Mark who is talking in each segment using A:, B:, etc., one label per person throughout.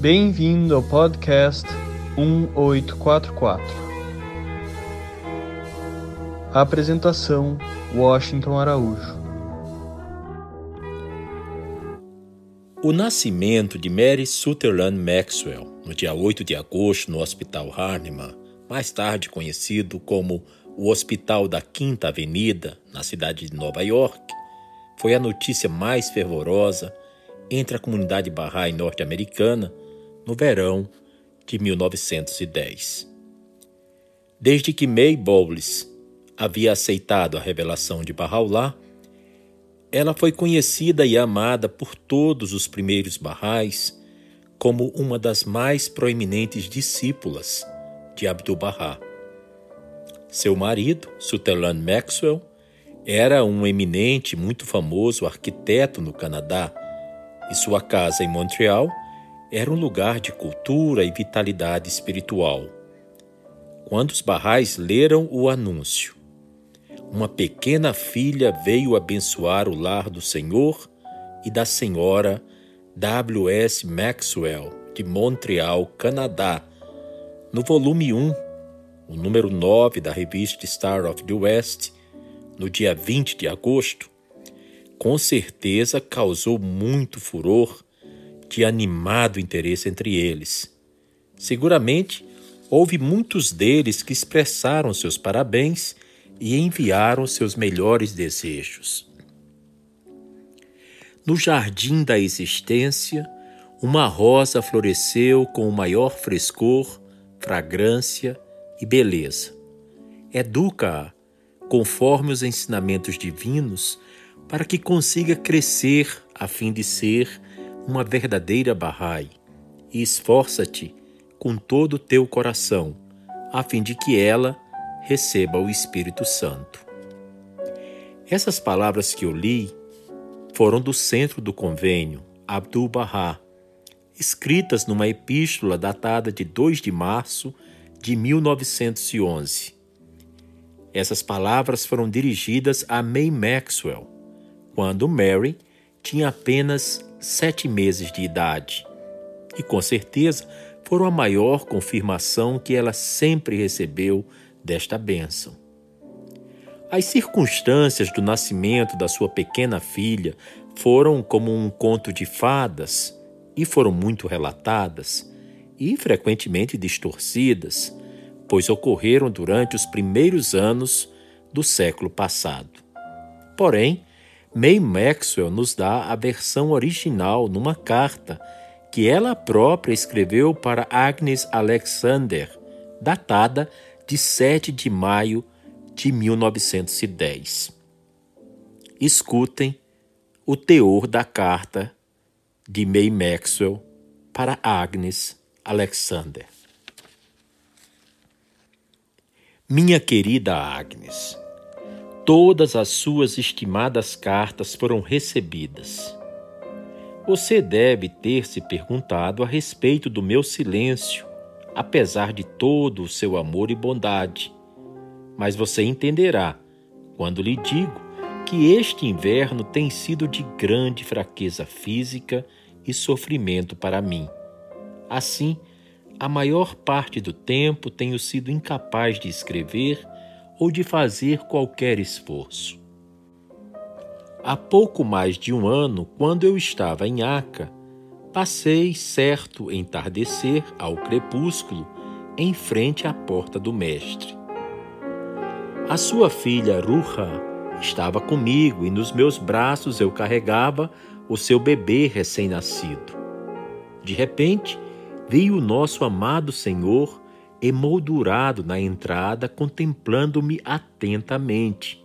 A: Bem-vindo ao podcast 1844. apresentação: Washington Araújo.
B: O nascimento de Mary Sutherland Maxwell, no dia 8 de agosto, no Hospital Hahnemann, mais tarde conhecido como o Hospital da Quinta Avenida, na cidade de Nova York, foi a notícia mais fervorosa entre a comunidade Bahá'í norte-americana no verão de 1910. Desde que May Bowles havia aceitado a revelação de Bahá'u'lláh, ela foi conhecida e amada por todos os primeiros Baha'is como uma das mais proeminentes discípulas de Abdu'l-Bahá. Seu marido, Sutherland Maxwell, era um eminente, muito famoso arquiteto no Canadá, e sua casa em Montreal era um lugar de cultura e vitalidade espiritual. Quando os barrais leram o anúncio, uma pequena filha veio abençoar o lar do Senhor e da senhora W. S. Maxwell, de Montreal, Canadá, no volume 1, o número 9 da revista Star of the West, no dia 20 de agosto, com certeza causou muito furor de animado interesse entre eles. Seguramente houve muitos deles que expressaram seus parabéns e enviaram seus melhores desejos. No jardim da existência, uma rosa floresceu com o maior frescor, fragrância e beleza. Educa-a, conforme os ensinamentos divinos, para que consiga crescer a fim de ser uma verdadeira Bahá'í e esforça-te com todo o teu coração, a fim de que ela receba o Espírito Santo. Essas palavras que eu li foram do centro do convênio, Abdu'l-Bahá, escritas numa epístola datada de 2 de março de 1911. Essas palavras foram dirigidas a May Maxwell, quando Mary tinha apenas sete meses de idade. E com certeza foram a maior confirmação que ela sempre recebeu desta bênção. As circunstâncias do nascimento da sua pequena filha foram como um conto de fadas e foram muito relatadas e frequentemente distorcidas, pois ocorreram durante os primeiros anos do século passado. Porém, May Maxwell nos dá a versão original numa carta que ela própria escreveu para Agnes Alexander, datada de 7 de maio de 1910. Escutem o teor da carta de May Maxwell para Agnes Alexander. Minha querida Agnes, Todas as suas estimadas cartas foram recebidas. Você deve ter se perguntado a respeito do meu silêncio, apesar de todo o seu amor e bondade. Mas você entenderá quando lhe digo que este inverno tem sido de grande fraqueza física e sofrimento para mim. Assim, a maior parte do tempo tenho sido incapaz de escrever ou de fazer qualquer esforço. Há pouco mais de um ano, quando eu estava em Aca, passei certo entardecer ao crepúsculo em frente à porta do mestre. A sua filha Ruha estava comigo e nos meus braços eu carregava o seu bebê recém-nascido. De repente, vi o nosso amado Senhor emoldurado na entrada, contemplando-me atentamente.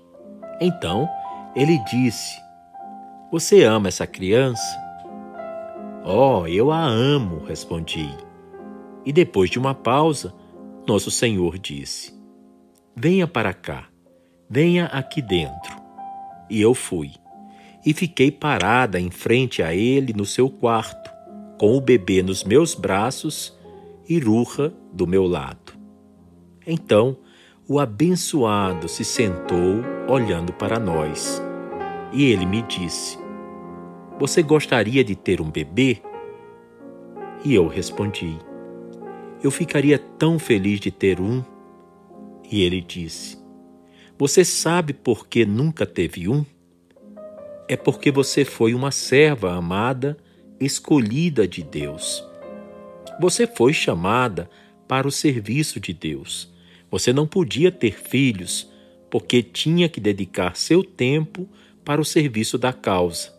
B: Então ele disse: Você ama essa criança? Oh, eu a amo, respondi. E depois de uma pausa, nosso Senhor disse: Venha para cá, venha aqui dentro. E eu fui. E fiquei parada em frente a ele no seu quarto, com o bebê nos meus braços e Ruha do meu lado. Então o abençoado se sentou olhando para nós e ele me disse: Você gostaria de ter um bebê? E eu respondi: Eu ficaria tão feliz de ter um. E ele disse: Você sabe por que nunca teve um? É porque você foi uma serva amada, escolhida de Deus. Você foi chamada para o serviço de Deus. Você não podia ter filhos porque tinha que dedicar seu tempo para o serviço da causa.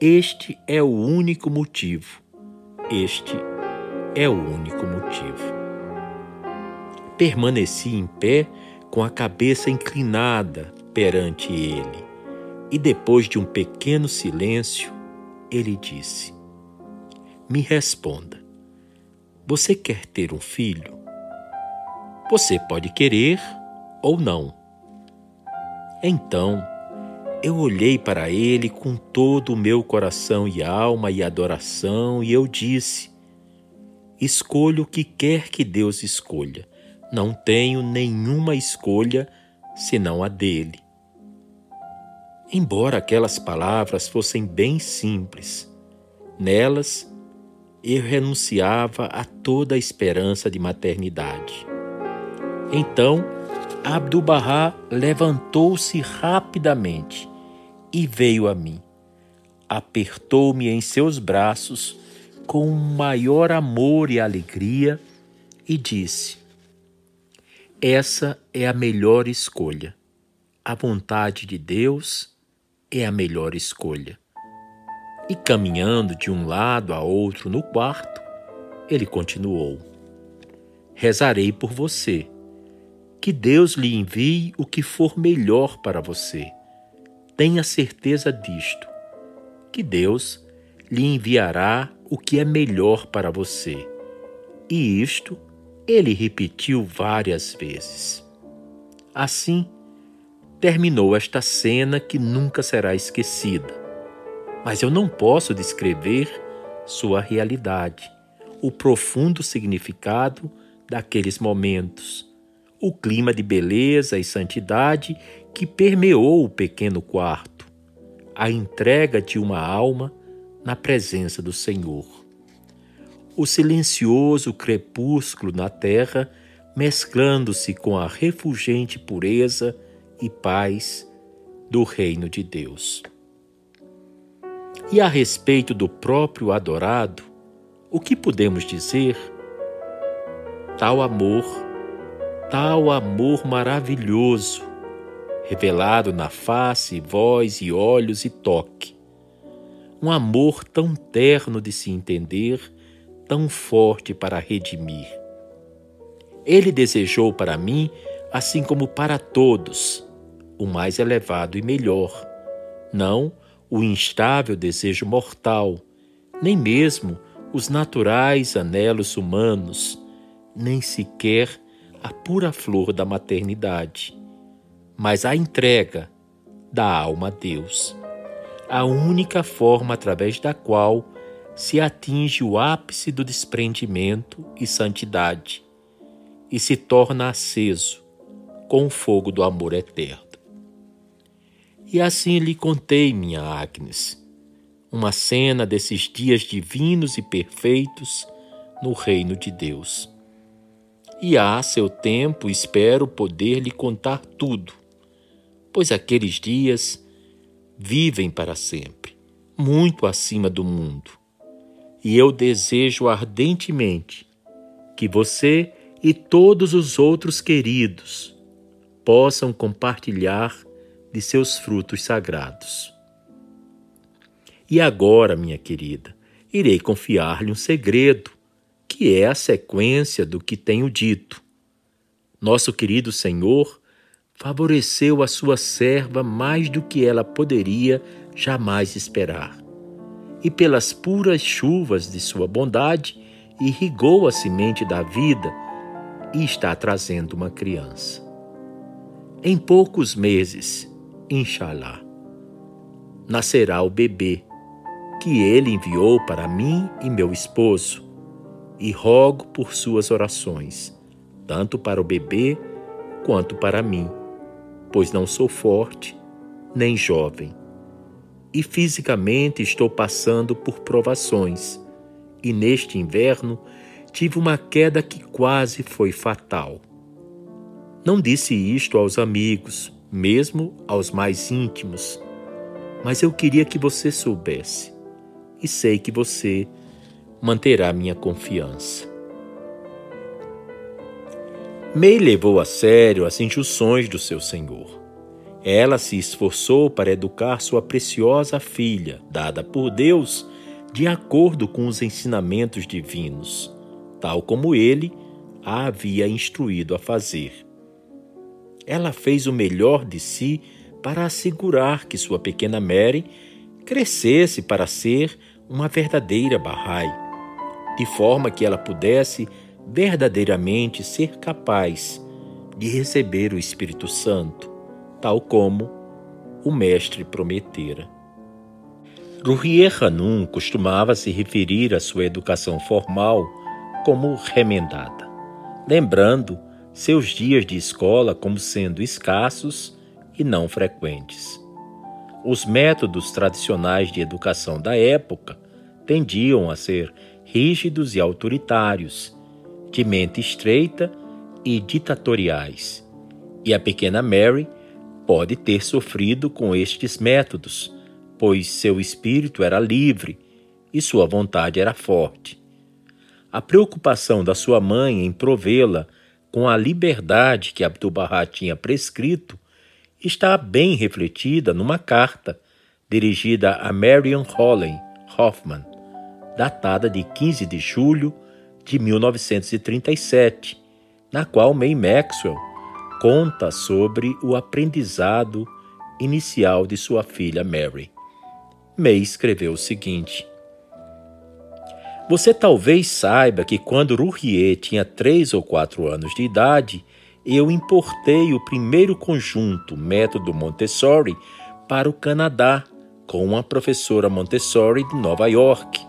B: Este é o único motivo. Este é o único motivo. Permaneci em pé com a cabeça inclinada perante ele, e depois de um pequeno silêncio, ele disse: Me responda. Você quer ter um filho? Você pode querer ou não. Então, eu olhei para ele com todo o meu coração e alma e adoração, e eu disse: Escolho o que quer que Deus escolha. Não tenho nenhuma escolha senão a dele. Embora aquelas palavras fossem bem simples, nelas eu renunciava a toda a esperança de maternidade. Então, Abdu'l-Bahá levantou-se rapidamente e veio a mim. Apertou-me em seus braços com maior amor e alegria e disse: Essa é a melhor escolha. A vontade de Deus é a melhor escolha. E caminhando de um lado a outro no quarto, ele continuou: Rezarei por você que Deus lhe envie o que for melhor para você. Tenha certeza disto, que Deus lhe enviará o que é melhor para você. E isto ele repetiu várias vezes. Assim, terminou esta cena que nunca será esquecida. Mas eu não posso descrever sua realidade, o profundo significado daqueles momentos o clima de beleza e santidade que permeou o pequeno quarto, a entrega de uma alma na presença do Senhor. O silencioso crepúsculo na terra mesclando-se com a refulgente pureza e paz do reino de Deus. E a respeito do próprio adorado, o que podemos dizer? Tal amor tal amor maravilhoso, revelado na face, voz e olhos e toque. Um amor tão terno de se entender, tão forte para redimir. Ele desejou para mim, assim como para todos, o mais elevado e melhor, não o instável desejo mortal, nem mesmo os naturais anelos humanos, nem sequer a pura flor da maternidade, mas a entrega da alma a Deus, a única forma através da qual se atinge o ápice do desprendimento e santidade e se torna aceso com o fogo do amor eterno. E assim lhe contei, minha Agnes, uma cena desses dias divinos e perfeitos no reino de Deus e a seu tempo espero poder lhe contar tudo, pois aqueles dias vivem para sempre, muito acima do mundo. E eu desejo ardentemente que você e todos os outros queridos possam compartilhar de seus frutos sagrados. E agora, minha querida, irei confiar-lhe um segredo que é a sequência do que tenho dito. Nosso querido Senhor favoreceu a sua serva mais do que ela poderia jamais esperar. E pelas puras chuvas de sua bondade, irrigou a semente da vida e está trazendo uma criança. Em poucos meses, inshallah, nascerá o bebê que ele enviou para mim e meu esposo e rogo por suas orações, tanto para o bebê quanto para mim, pois não sou forte nem jovem. E fisicamente estou passando por provações e neste inverno tive uma queda que quase foi fatal. Não disse isto aos amigos, mesmo aos mais íntimos, mas eu queria que você soubesse, e sei que você manterá minha confiança. May levou a sério as injunções do seu senhor. Ela se esforçou para educar sua preciosa filha, dada por Deus, de acordo com os ensinamentos divinos, tal como ele a havia instruído a fazer. Ela fez o melhor de si para assegurar que sua pequena Mary crescesse para ser uma verdadeira Bahá'í, de forma que ela pudesse verdadeiramente ser capaz de receber o Espírito Santo, tal como o Mestre prometera. Ruhier Hanum costumava se referir à sua educação formal como remendada, lembrando seus dias de escola como sendo escassos e não frequentes. Os métodos tradicionais de educação da época tendiam a ser rígidos e autoritários, de mente estreita e ditatoriais. E a pequena Mary pode ter sofrido com estes métodos, pois seu espírito era livre e sua vontade era forte. A preocupação da sua mãe em provê-la com a liberdade que Abdu'l-Bahá tinha prescrito está bem refletida numa carta dirigida a Marion Hollen Hoffman, datada de 15 de julho de 1937, na qual May Maxwell conta sobre o aprendizado inicial de sua filha Mary. May escreveu o seguinte: Você talvez saiba que quando Rouhier tinha três ou quatro anos de idade, eu importei o primeiro conjunto método Montessori para o Canadá com uma professora Montessori de Nova York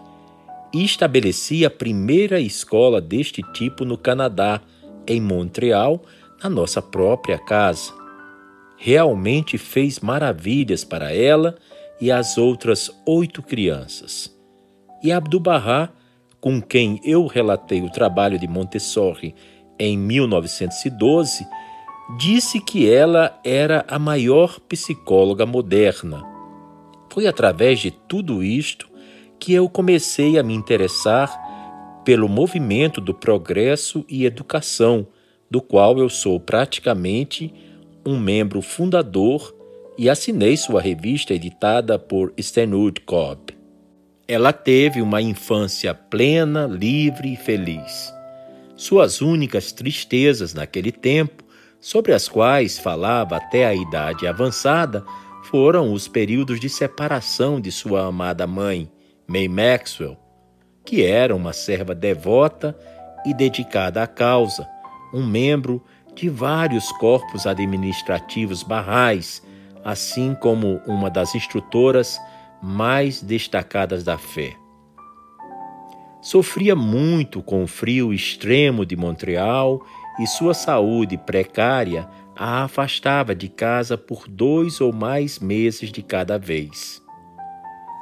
B: e estabeleci a primeira escola deste tipo no Canadá, em Montreal, na nossa própria casa. Realmente fez maravilhas para ela e as outras oito crianças. E Abdu'l-Bahá, com quem eu relatei o trabalho de Montessori em 1912, disse que ela era a maior psicóloga moderna. Foi através de tudo isto que eu comecei a me interessar pelo movimento do progresso e educação, do qual eu sou praticamente um membro fundador e assinei sua revista editada por Stanwood Cobb. Ela teve uma infância plena, livre e feliz. Suas únicas tristezas naquele tempo, sobre as quais falava até a idade avançada, foram os períodos de separação de sua amada mãe, May Maxwell, que era uma serva devota e dedicada à causa, um membro de vários corpos administrativos barrais, assim como uma das instrutoras mais destacadas da fé. Sofria muito com o frio extremo de Montreal e sua saúde precária a afastava de casa por dois ou mais meses de cada vez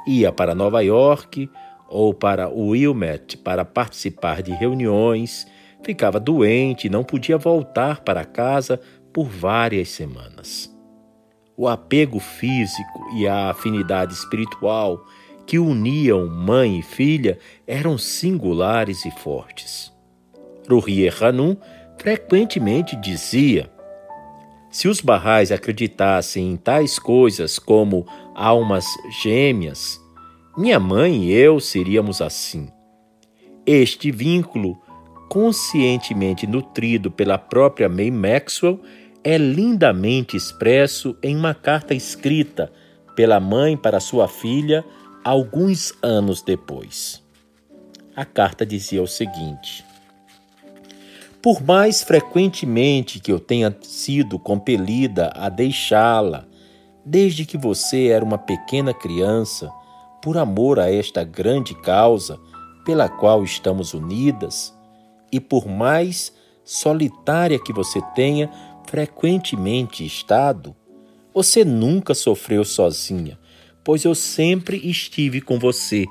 B: ia para Nova York ou para Wilmette para participar de reuniões, ficava doente e não podia voltar para casa por várias semanas. O apego físico e a afinidade espiritual que uniam mãe e filha eram singulares e fortes. Ruhier Hanum frequentemente dizia: se os barrais acreditassem em tais coisas como almas gêmeas, minha mãe e eu seríamos assim. Este vínculo, conscientemente nutrido pela própria May Maxwell, é lindamente expresso em uma carta escrita pela mãe para sua filha alguns anos depois. A carta dizia o seguinte: Por mais frequentemente que eu tenha sido compelida a deixá-la desde que você era uma pequena criança, por amor a esta grande causa pela qual estamos unidas, e por mais solitária que você tenha frequentemente estado, você nunca sofreu sozinha, pois eu sempre estive com você.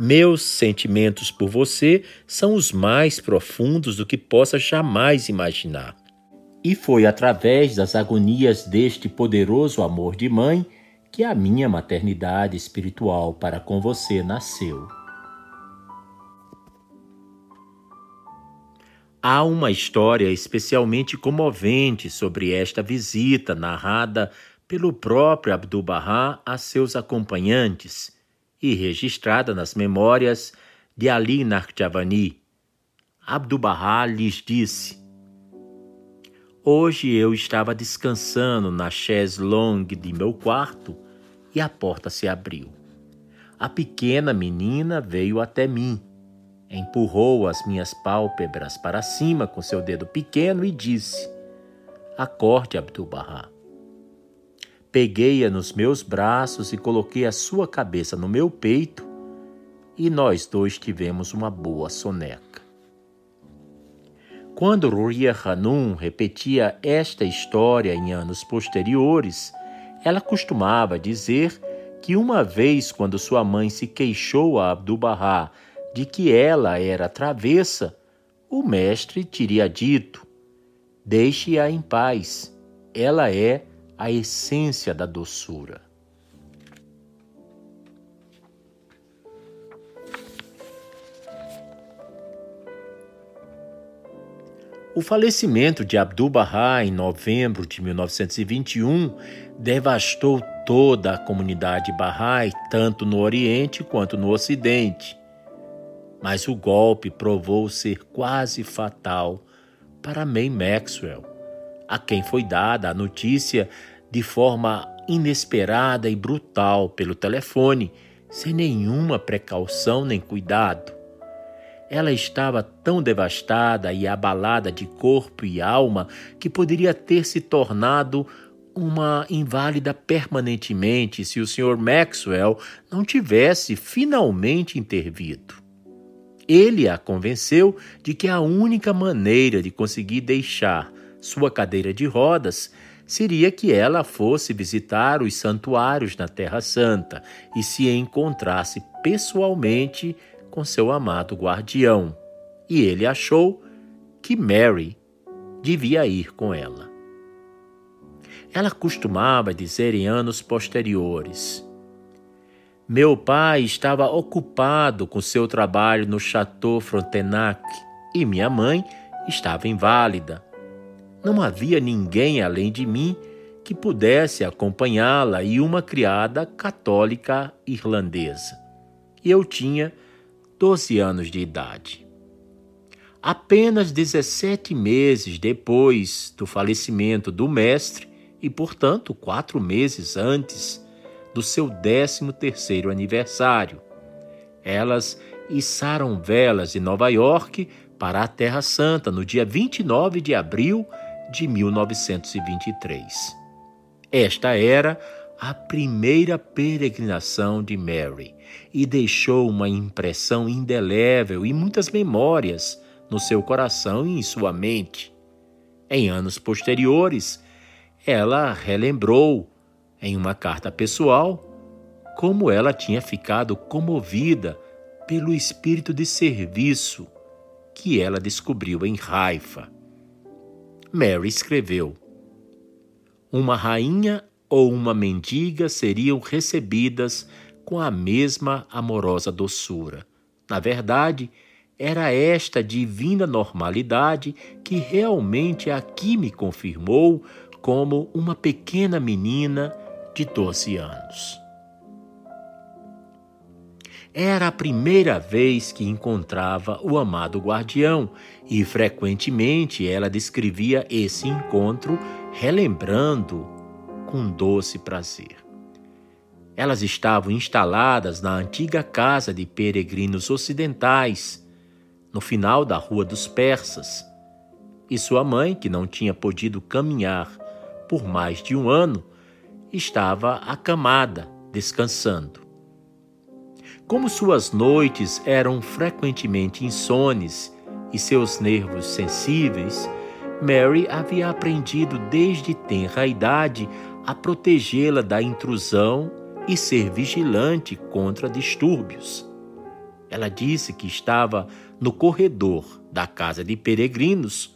B: Meus sentimentos por você são os mais profundos do que possa jamais imaginar. E foi através das agonias deste poderoso amor de mãe que a minha maternidade espiritual para com você nasceu. Há uma história especialmente comovente sobre esta visita narrada pelo próprio Abdu'l-Bahá a seus acompanhantes e registrada nas memórias de Ali Narjavani. Abdu'l-Bahá lhes disse: Hoje eu estava descansando na chaise longue de meu quarto e a porta se abriu. A pequena menina veio até mim empurrou as minhas pálpebras para cima com seu dedo pequeno e disse: Acorde, Abdu'l-Bahá. Peguei-a nos meus braços e coloquei a sua cabeça no meu peito, e nós dois tivemos uma boa soneca. Quando Ruria Hanum repetia esta história em anos posteriores, ela costumava dizer que uma vez, quando sua mãe se queixou a Abdu'l-Bahá de que ela era travessa, o mestre teria dito: Deixe-a em paz, ela é a essência da doçura. O falecimento de Abdu'l-Bahá em novembro de 1921 devastou toda a comunidade Bahá'í, tanto no Oriente quanto no Ocidente mas o golpe provou ser quase fatal para May Maxwell, a quem foi dada a notícia de forma inesperada e brutal pelo telefone, sem nenhuma precaução nem cuidado. Ela estava tão devastada e abalada de corpo e alma que poderia ter se tornado uma inválida permanentemente se o Sr. Maxwell não tivesse finalmente intervido. Ele a convenceu de que a única maneira de conseguir deixar sua cadeira de rodas seria que ela fosse visitar os santuários na Terra Santa e se encontrasse pessoalmente com seu amado guardião. E ele achou que Mary devia ir com ela. Ela costumava dizer em anos posteriores: meu pai estava ocupado com seu trabalho no Chateau Frontenac e minha mãe estava inválida. Não havia ninguém além de mim que pudesse acompanhá-la e uma criada católica irlandesa. Eu tinha 12 anos de idade. Apenas 17 meses depois do falecimento do mestre, e portanto quatro meses antes do seu 13º aniversário. Elas içaram velas em Nova York para a Terra Santa no dia 29 de abril de 1923. Esta era a primeira peregrinação de Mary e deixou uma impressão indelével e muitas memórias no seu coração e em sua mente. Em anos posteriores, ela relembrou em uma carta pessoal como ela tinha ficado comovida pelo espírito de serviço que ela descobriu em Haifa. Mary escreveu: Uma rainha ou uma mendiga seriam recebidas com a mesma amorosa doçura. Na verdade, era esta divina normalidade que realmente aqui me confirmou como uma pequena menina de 12 anos. Era a primeira vez que encontrava o amado guardião e frequentemente ela descrevia esse encontro relembrando com doce prazer. Elas estavam instaladas na antiga casa de peregrinos ocidentais, no final da Rua dos Persas, e sua mãe, que não tinha podido caminhar por mais de um ano, estava acamada, descansando. Como suas noites eram frequentemente insones e seus nervos sensíveis, Mary havia aprendido desde tenra idade a protegê-la da intrusão e ser vigilante contra distúrbios. Ela disse que estava no corredor da casa de peregrinos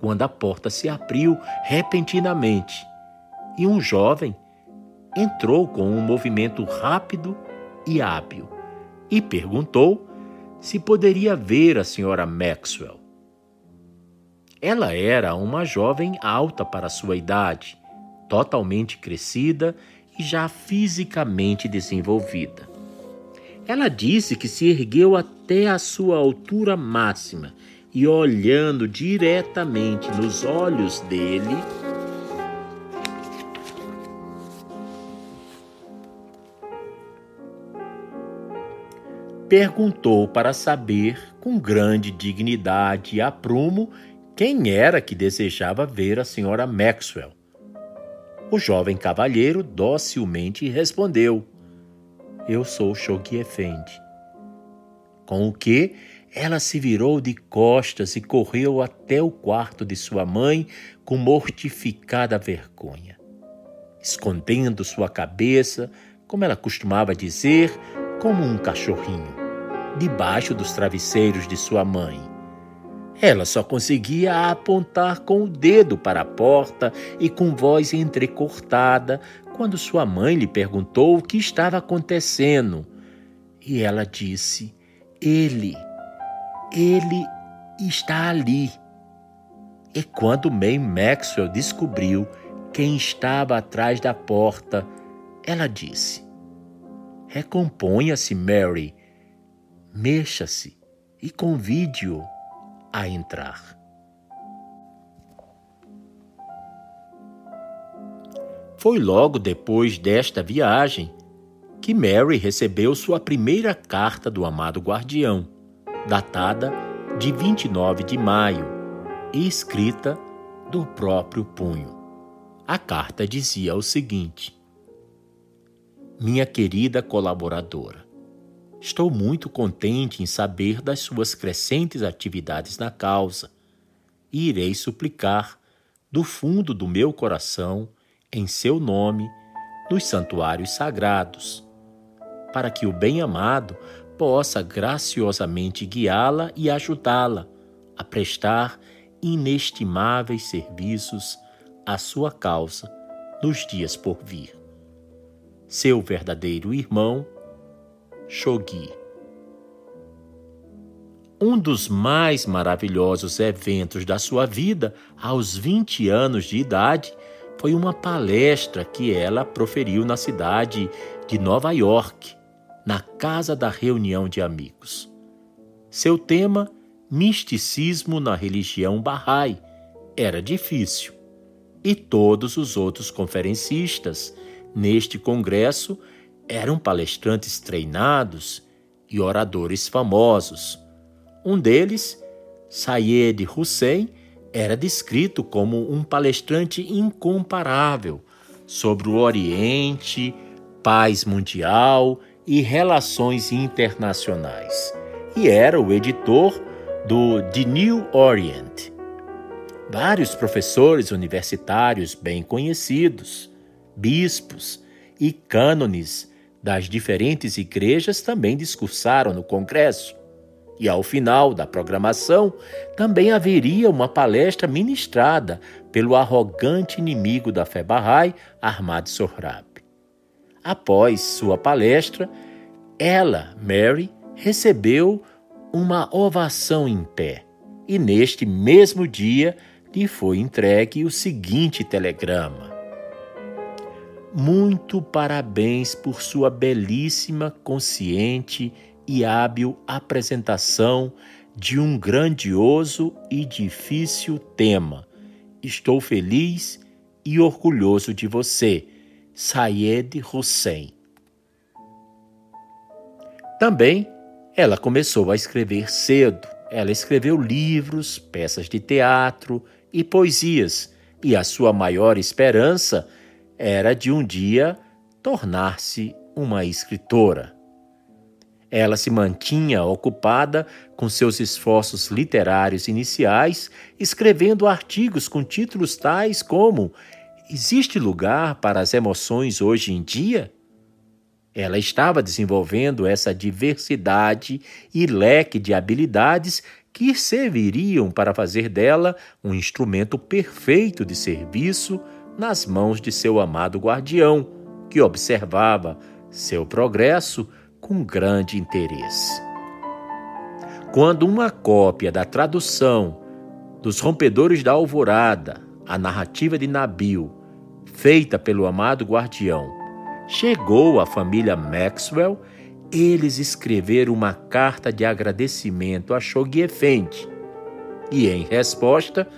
B: quando a porta se abriu repentinamente e um jovem entrou com um movimento rápido e hábil e perguntou se poderia ver a senhora Maxwell. Ela era uma jovem alta para sua idade, totalmente crescida e já fisicamente desenvolvida. Ela disse que se ergueu até a sua altura máxima e, olhando diretamente nos olhos dele, perguntou para saber, com grande dignidade e aprumo, quem era que desejava ver a senhora Maxwell. O jovem cavalheiro docilmente respondeu: Eu sou Shoghi Effendi. Com o que ela se virou de costas e correu até o quarto de sua mãe com mortificada vergonha. Escondendo sua cabeça, como ela costumava dizer, como um cachorrinho debaixo dos travesseiros de sua mãe. Ela só conseguia apontar com o dedo para a porta e com voz entrecortada quando sua mãe lhe perguntou o que estava acontecendo. E ela disse: Ele, ele está ali. E quando May Maxwell descobriu quem estava atrás da porta, ela disse: Recomponha-se, Mary mexa-se e convide-o a entrar. Foi logo depois desta viagem que Mary recebeu sua primeira carta do amado guardião, datada de 29 de maio e escrita do próprio punho. A carta dizia o seguinte: Minha querida colaboradora, Estou muito contente em saber das suas crescentes atividades na causa e irei suplicar, do fundo do meu coração, em seu nome, nos santuários sagrados, para que o bem-amado possa graciosamente guiá-la e ajudá-la a prestar inestimáveis serviços à sua causa nos dias por vir. Seu verdadeiro irmão, Shoghi. Um dos mais maravilhosos eventos da sua vida, aos 20 anos de idade, foi uma palestra que ela proferiu na cidade de Nova York, na Casa da Reunião de Amigos. Seu tema, Misticismo na Religião Bahá'í, era difícil. E todos os outros conferencistas neste congresso eram palestrantes treinados e oradores famosos. Um deles, Sayed Hussein, era descrito como um palestrante incomparável sobre o Oriente, paz mundial e relações internacionais. E era o editor do The New Orient. Vários professores universitários bem conhecidos, bispos e cânones das diferentes igrejas também discursaram no Congresso. E ao final da programação, também haveria uma palestra ministrada pelo arrogante inimigo da fé Bahá'í, Ahmad Sohrab. Após sua palestra, ela, Mary, recebeu uma ovação em pé. E neste mesmo dia lhe foi entregue o seguinte telegrama: muito parabéns por sua belíssima, consciente e hábil apresentação de um grandioso e difícil tema. Estou feliz e orgulhoso de você, Sayed Hussein. Também ela começou a escrever cedo. Ela escreveu livros, peças de teatro e poesias, e a sua maior esperança era de um dia tornar-se uma escritora. Ela se mantinha ocupada com seus esforços literários iniciais, escrevendo artigos com títulos tais como Existe lugar para as emoções hoje em dia? Ela estava desenvolvendo essa diversidade e leque de habilidades que serviriam para fazer dela um instrumento perfeito de serviço nas mãos de seu amado guardião, que observava seu progresso com grande interesse. Quando uma cópia da tradução dos Rompedores da Alvorada, a narrativa de Nabil, feita pelo amado guardião, chegou à família Maxwell, eles escreveram uma carta de agradecimento a Shoghi Effendi. E em resposta,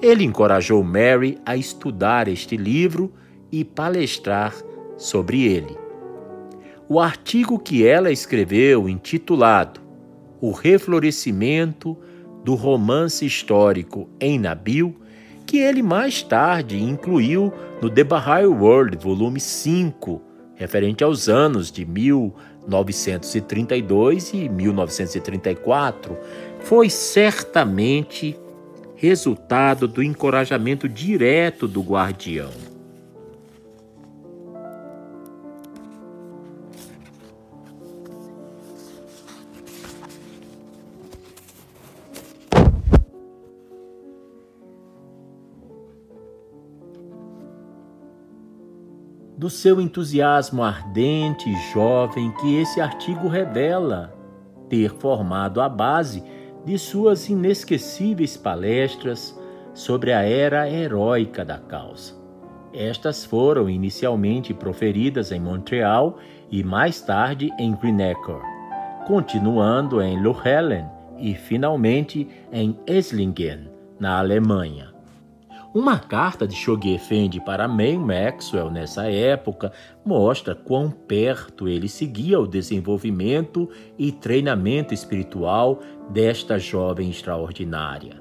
B: ele encorajou Mary a estudar este livro e palestrar sobre ele. O artigo que ela escreveu, intitulado O Reflorescimento do Romance Histórico em Nabil, que ele mais tarde incluiu no The Baha'i World, volume 5, referente aos anos de 1932 e 1934, foi certamente resultado do encorajamento direto do guardião. do seu entusiasmo ardente e jovem que esse artigo revela ter formado a base de suas inesquecíveis palestras sobre a era heróica da causa. Estas foram inicialmente proferidas em Montreal e mais tarde em Greenacre, continuando em Lohellen e finalmente em Esslingen, na Alemanha. Uma carta de Shoghi Effendi para May Maxwell nessa época mostra quão perto ele seguia o desenvolvimento e treinamento espiritual desta jovem extraordinária.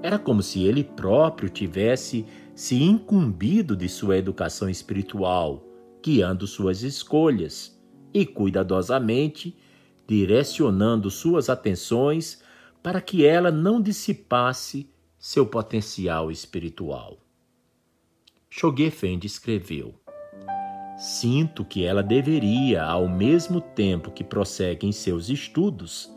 B: Era como se ele próprio tivesse se incumbido de sua educação espiritual, guiando suas escolhas e cuidadosamente direcionando suas atenções para que ela não dissipasse seu potencial espiritual. Shoghi Effendi escreveu: Sinto que ela deveria, ao mesmo tempo que prossegue em seus estudos,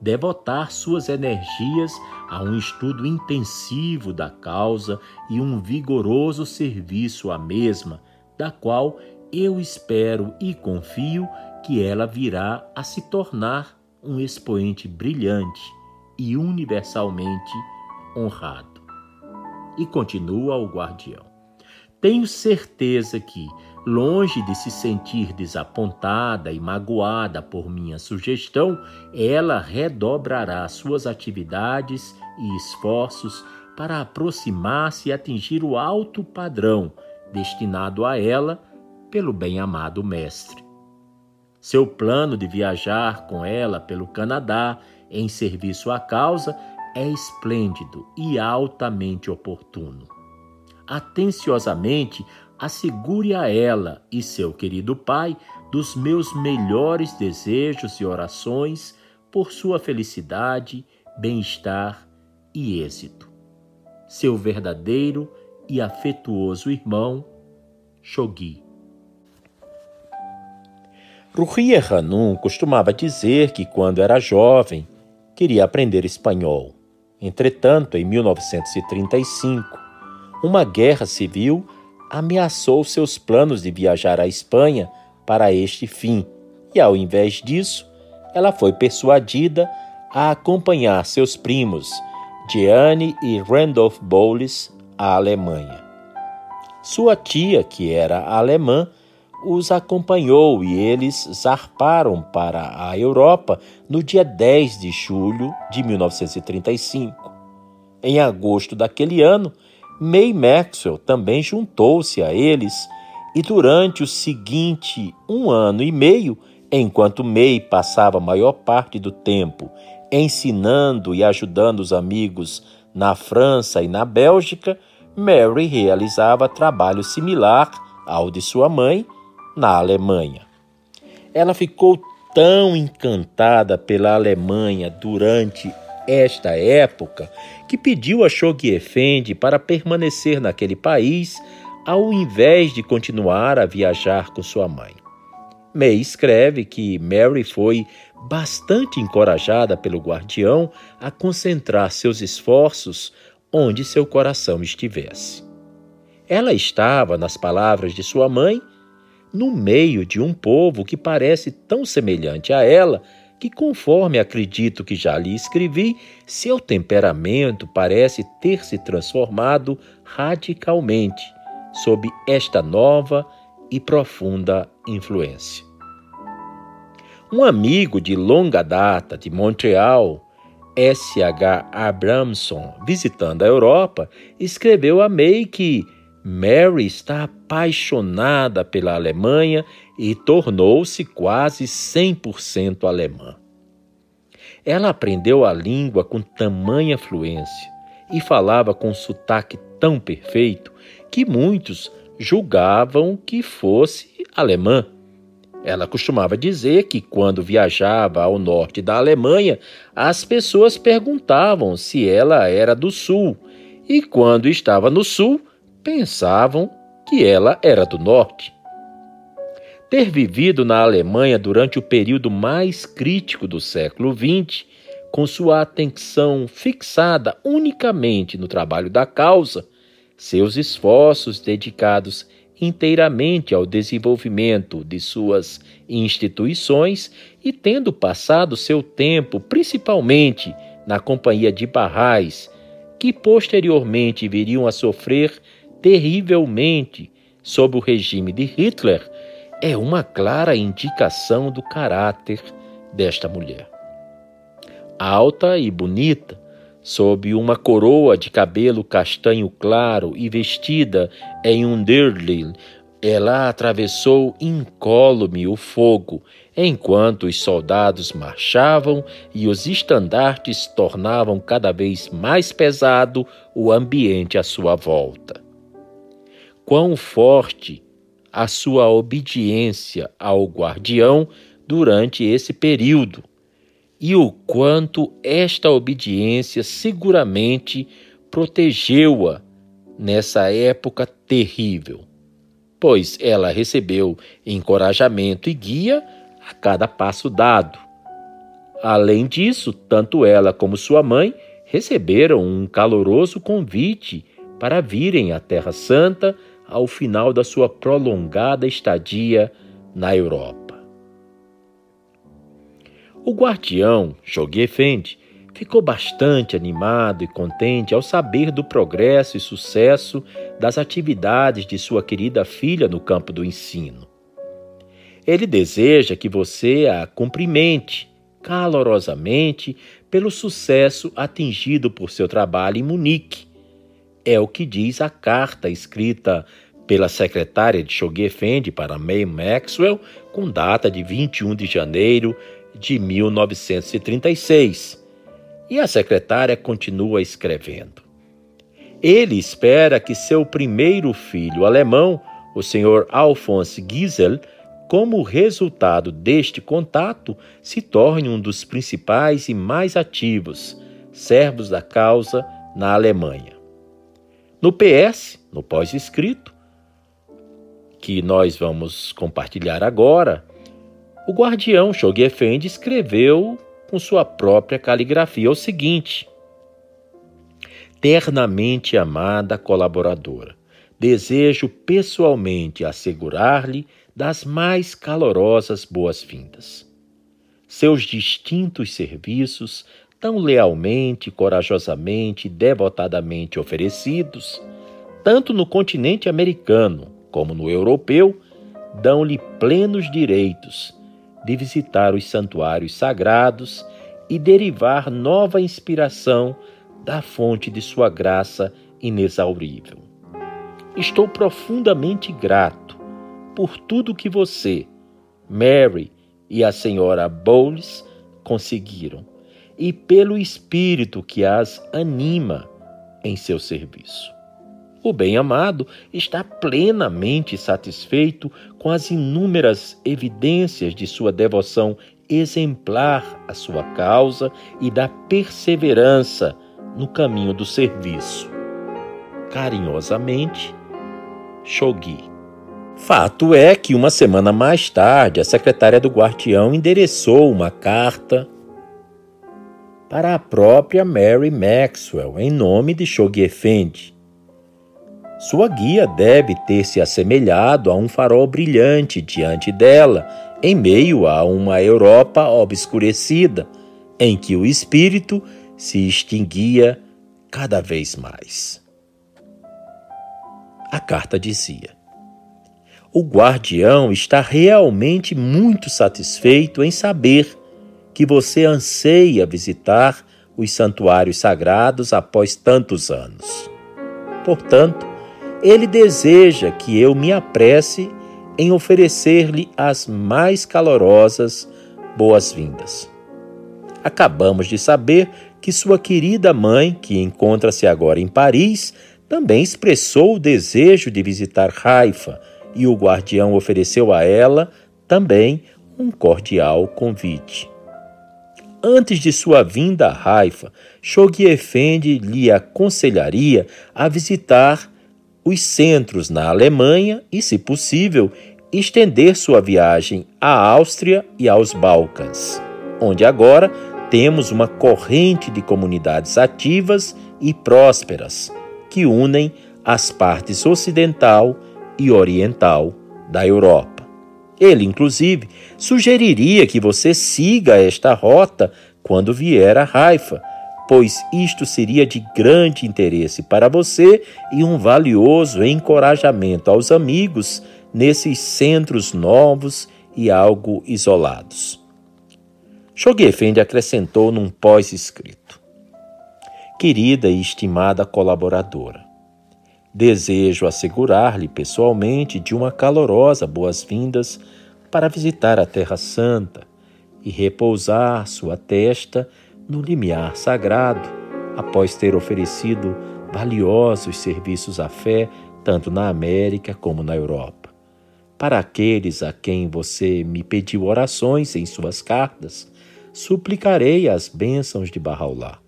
B: devotar suas energias a um estudo intensivo da causa e um vigoroso serviço à mesma, da qual eu espero e confio que ela virá a se tornar um expoente brilhante e universalmente honrado. E continua o guardião. Tenho certeza que, longe de se sentir desapontada e magoada por minha sugestão, ela redobrará suas atividades e esforços para aproximar-se e atingir o alto padrão destinado a ela pelo bem-amado mestre. Seu plano de viajar com ela pelo Canadá em serviço à causa é esplêndido e altamente oportuno. Atenciosamente assegure a ela e seu querido pai dos meus melhores desejos e orações por sua felicidade, bem-estar e êxito. Seu verdadeiro e afetuoso irmão, Shoghi. Ruhia Hanum costumava dizer que, quando era jovem, queria aprender espanhol. Entretanto, em 1935, uma guerra civil ameaçou seus planos de viajar à Espanha para este fim, e ao invés disso, ela foi persuadida a acompanhar seus primos, Jeanne e Randolph Bowles, à Alemanha. Sua tia, que era alemã, os acompanhou e eles zarparam para a Europa no dia 10 de julho de 1935. Em agosto daquele ano, May Maxwell também juntou-se a eles e durante o seguinte um ano e meio, enquanto May passava a maior parte do tempo ensinando e ajudando os amigos na França e na Bélgica, Mary realizava trabalho similar ao de sua mãe na Alemanha. Ela ficou tão encantada pela Alemanha durante esta época que pediu a Shoghi Effendi para permanecer naquele país ao invés de continuar a viajar com sua mãe. May escreve que Mary foi bastante encorajada pelo guardião a concentrar seus esforços onde seu coração estivesse. Ela estava, nas palavras de sua mãe, no meio de um povo que parece tão semelhante a ela que, conforme acredito que já lhe escrevi, seu temperamento parece ter se transformado radicalmente sob esta nova e profunda influência. Um amigo de longa data de Montreal, S.H. Abramson, visitando a Europa, escreveu a May que Mary está apaixonada pela Alemanha e tornou-se quase 100% alemã. Ela aprendeu a língua com tamanha fluência e falava com um sotaque tão perfeito que muitos julgavam que fosse alemã. Ela costumava dizer que quando viajava ao norte da Alemanha, as pessoas perguntavam se ela era do sul, e quando estava no sul, pensavam que ela era do norte. Ter vivido na Alemanha durante o período mais crítico do século XX, com sua atenção fixada unicamente no trabalho da causa, seus esforços dedicados inteiramente ao desenvolvimento de suas instituições e tendo passado seu tempo principalmente na companhia de barrais, que posteriormente viriam a sofrer terrivelmente sob o regime de Hitler, é uma clara indicação do caráter desta mulher. Alta e bonita, sob uma coroa de cabelo castanho claro e vestida em um dirndl, ela atravessou incólume o fogo, enquanto os soldados marchavam e os estandartes tornavam cada vez mais pesado o ambiente à sua volta. Quão forte a sua obediência ao guardião durante esse período, e o quanto esta obediência seguramente protegeu-a nessa época terrível, pois ela recebeu encorajamento e guia a cada passo dado. Além disso, tanto ela como sua mãe receberam um caloroso convite para virem à Terra Santa ao final da sua prolongada estadia na Europa. O guardião, Joguet Effendi, ficou bastante animado e contente ao saber do progresso e sucesso das atividades de sua querida filha no campo do ensino. Ele deseja que você a cumprimente calorosamente pelo sucesso atingido por seu trabalho em Munique. É o que diz a carta escrita pela secretária de Choguet Effendi para May Maxwell, com data de 21 de janeiro de 1936. E a secretária continua escrevendo. Ele espera que seu primeiro filho alemão, o Sr. Alphonse Giesel, como resultado deste contato, se torne um dos principais e mais ativos servos da causa na Alemanha. No PS, no pós-escrito, que nós vamos compartilhar agora, o guardião Shoghi Effendi escreveu com sua própria caligrafia o seguinte: Ternamente amada colaboradora, desejo pessoalmente assegurar-lhe das mais calorosas boas-vindas. Seus distintos serviços, tão lealmente, corajosamente e devotadamente oferecidos, tanto no continente americano como no europeu, dão-lhe plenos direitos de visitar os santuários sagrados e derivar nova inspiração da fonte de sua graça inexaurível. Estou profundamente grato por tudo que você, Mary e a senhora Bowles conseguiram e pelo espírito que as anima em seu serviço. O bem-amado está plenamente satisfeito com as inúmeras evidências de sua devoção exemplar à sua causa e da perseverança no caminho do serviço. Carinhosamente, Shoghi. Fato é que uma semana mais tarde, a secretária do guardião endereçou uma carta para a própria Mary Maxwell, em nome de Shoghi Effendi. Sua guia deve ter se assemelhado a um farol brilhante diante dela, em meio a uma Europa obscurecida, em que o espírito se extinguia cada vez mais. A carta dizia: O guardião está realmente muito satisfeito em saber que você anseia visitar os santuários sagrados após tantos anos. Portanto, ele deseja que eu me apresse em oferecer-lhe as mais calorosas boas-vindas. Acabamos de saber que sua querida mãe, que encontra-se agora em Paris, também expressou o desejo de visitar Haifa e o guardião ofereceu a ela também um cordial convite. Antes de sua vinda a Haifa, Shoghi Effendi lhe aconselharia a visitar os centros na Alemanha e, se possível, estender sua viagem à Áustria e aos Balcãs, onde agora temos uma corrente de comunidades ativas e prósperas que unem as partes ocidental e oriental da Europa. Ele, inclusive, sugeriria que você siga esta rota quando vier a Haifa, pois isto seria de grande interesse para você e um valioso encorajamento aos amigos nesses centros novos e algo isolados. Shogefendi acrescentou num pós-escrito: Querida e estimada colaboradora, desejo assegurar-lhe pessoalmente de uma calorosa boas-vindas para visitar a Terra Santa e repousar sua testa no limiar sagrado, após ter oferecido valiosos serviços à fé tanto na América como na Europa. Para aqueles a quem você me pediu orações em suas cartas, suplicarei as bênçãos de Bahá'u'lláh.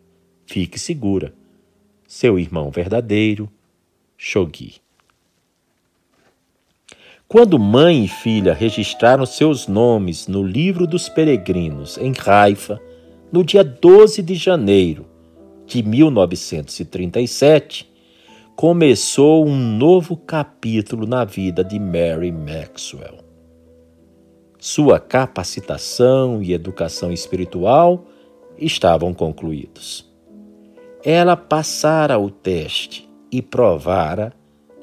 B: Fique segura. Seu irmão verdadeiro, Shoghi. Quando mãe e filha registraram seus nomes no livro dos peregrinos em Haifa, no dia 12 de janeiro de 1937, começou um novo capítulo na vida de Mary Maxwell sua capacitação e educação espiritual estavam concluídos. Ela passara o teste e provara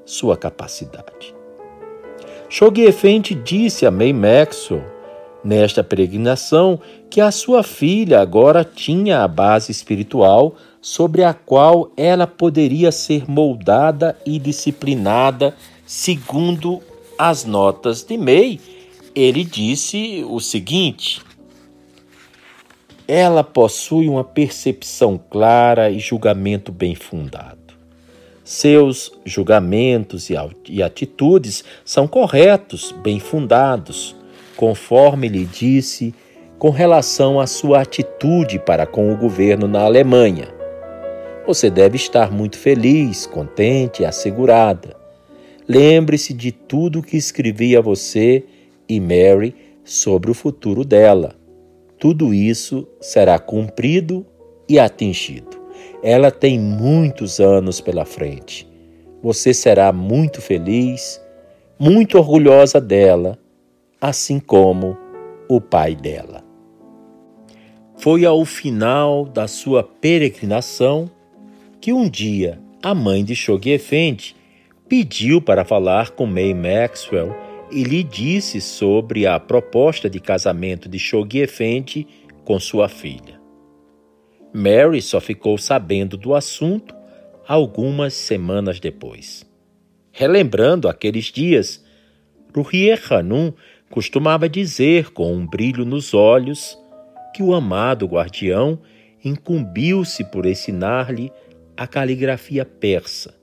B: sua capacidade. Shoghi Effendi disse a May Maxwell, nesta peregrinação, que a sua filha agora tinha a base espiritual sobre a qual ela poderia ser moldada e disciplinada segundo as notas de May ele disse o seguinte: ela possui uma percepção clara e julgamento bem fundado. Seus julgamentos e atitudes são corretos, bem fundados, conforme lhe disse com relação à sua atitude para com o governo na Alemanha. Você deve estar muito feliz, contente e assegurada. Lembre-se de tudo que escrevi a você e Mary sobre o futuro dela. Tudo isso será cumprido e atingido. Ela tem muitos anos pela frente. Você será muito feliz, muito orgulhosa dela, assim como o pai dela. Foi ao final da sua peregrinação que um dia a mãe de Shoghi Effendi pediu para falar com May Maxwell e lhe disse sobre a proposta de casamento de Shoghi Effendi com sua filha. Mary só ficou sabendo do assunto algumas semanas depois. Relembrando aqueles dias, Ruhier Hanum costumava dizer com um brilho nos olhos que o amado guardião incumbiu-se por ensinar-lhe a caligrafia persa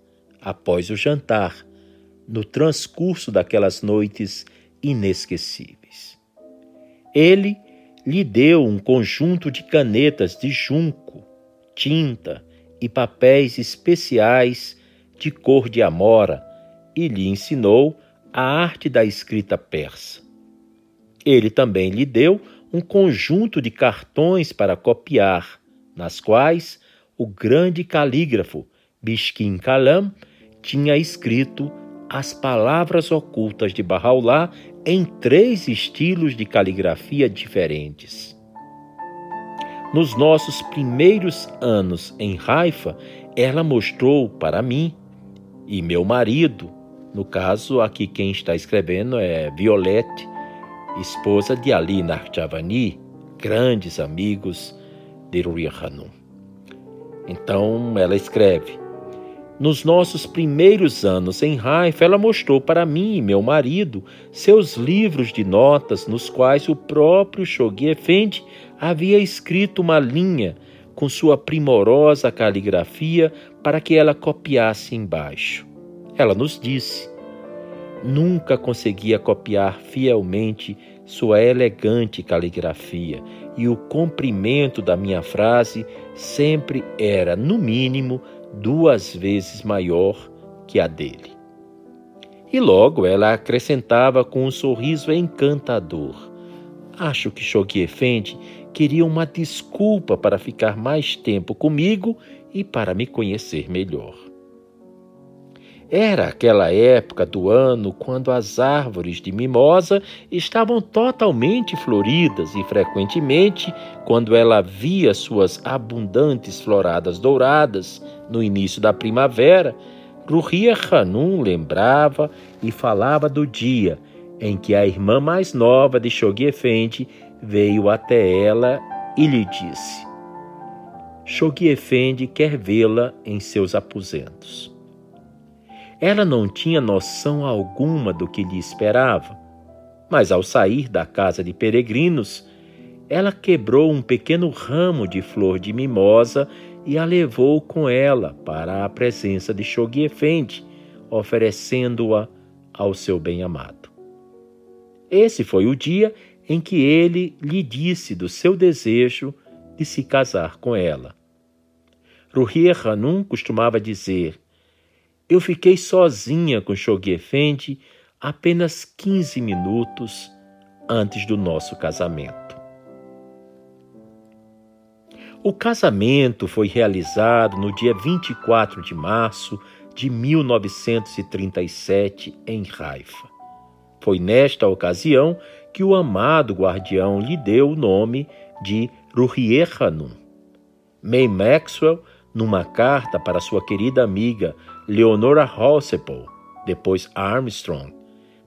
B: após o jantar no transcurso daquelas noites inesquecíveis. Ele lhe deu um conjunto de canetas de junco, tinta e papéis especiais de cor de amora e lhe ensinou a arte da escrita persa. Ele também lhe deu um conjunto de cartões para copiar, nas quais o grande calígrafo Bishkin Kalam tinha escrito as palavras ocultas de Bahá'u'lláh em três estilos de caligrafia diferentes. Nos nossos primeiros anos em Haifa, ela mostrou para mim e meu marido, no caso aqui quem está escrevendo é Violette, esposa de Ali Narjavani, grandes amigos de Rui Hanum. Então ela escreve: nos nossos primeiros anos em Haifa, ela mostrou para mim e meu marido seus livros de notas, nos quais o próprio Shoghi Effendi havia escrito uma linha com sua primorosa caligrafia para que ela copiasse embaixo. Ela nos disse: Nunca conseguia copiar fielmente sua elegante caligrafia, e o comprimento da minha frase sempre era, no mínimo, duas vezes maior que a dele. E logo ela acrescentava com um sorriso encantador: Acho que Shoghi queria uma desculpa para ficar mais tempo comigo e para me conhecer melhor. Era aquela época do ano quando as árvores de mimosa estavam totalmente floridas e frequentemente, quando ela via suas abundantes floradas douradas no início da primavera, Ruhia Hanum lembrava e falava do dia em que a irmã mais nova de Shoghi Effendi veio até ela e lhe disse: Shoghi Effendi quer vê-la em seus aposentos. Ela não tinha noção alguma do que lhe esperava, mas ao sair da casa de peregrinos, ela quebrou um pequeno ramo de flor de mimosa e a levou com ela para a presença de Shoghi Effendi, oferecendo-a ao seu bem-amado. Esse foi o dia em que ele lhe disse do seu desejo de se casar com ela. Ruhia Hanum costumava dizer eu fiquei sozinha com Shoghi Effendi apenas 15 minutos antes do nosso casamento. O casamento foi realizado no dia 24 de março de 1937 em Haifa. Foi nesta ocasião que o amado guardião lhe deu o nome de Ruhier Hanum. May Maxwell, numa carta para sua querida amiga Leonora Hossepel, depois Armstrong,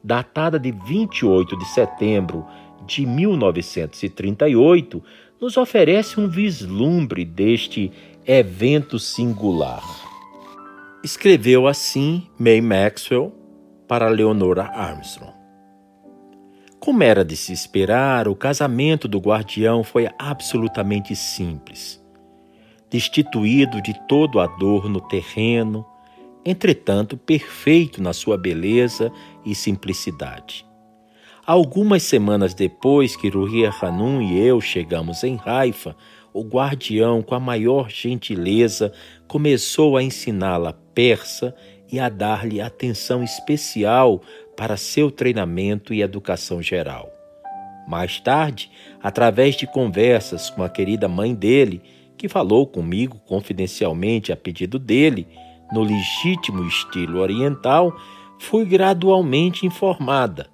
B: datada de 28 de setembro de 1938, nos oferece um vislumbre deste evento singular. Escreveu assim May Maxwell para Leonora Armstrong. Como era de se esperar, o casamento do guardião foi absolutamente simples. Destituído de todo adorno terreno, entretanto perfeito na sua beleza e simplicidade. Algumas semanas depois que Ruhia Hanum e eu chegamos em Haifa, o guardião, com a maior gentileza, começou a ensiná-la persa e a dar-lhe atenção especial para seu treinamento e educação geral. Mais tarde, através de conversas com a querida mãe dele, que falou comigo confidencialmente a pedido dele, no legítimo estilo oriental, fui gradualmente informada.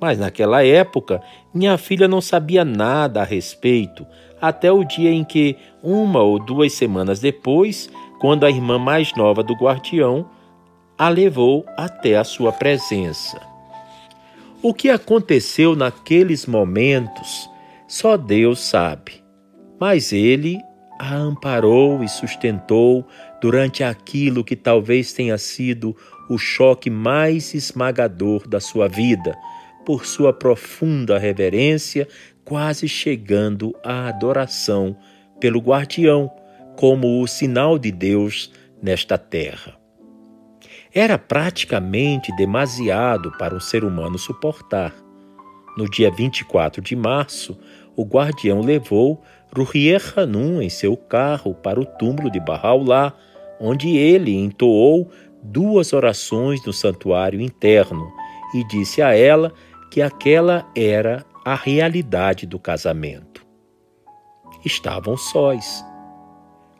B: Mas naquela época, minha filha não sabia nada a respeito, até o dia em que, uma ou duas semanas depois, quando a irmã mais nova do guardião a levou até a sua presença. O que aconteceu naqueles momentos, só Deus sabe, mas ele a amparou e sustentou durante aquilo que talvez tenha sido o choque mais esmagador da sua vida, por sua profunda reverência, quase chegando à adoração pelo guardião, como o sinal de Deus nesta terra. Era praticamente demasiado para um ser humano suportar. No dia 24 de março, o guardião levou Ruhier Hanum em seu carro para o túmulo de Bahá'u'lláh, onde ele entoou duas orações no santuário interno e disse a ela que aquela era a realidade do casamento. Estavam sós.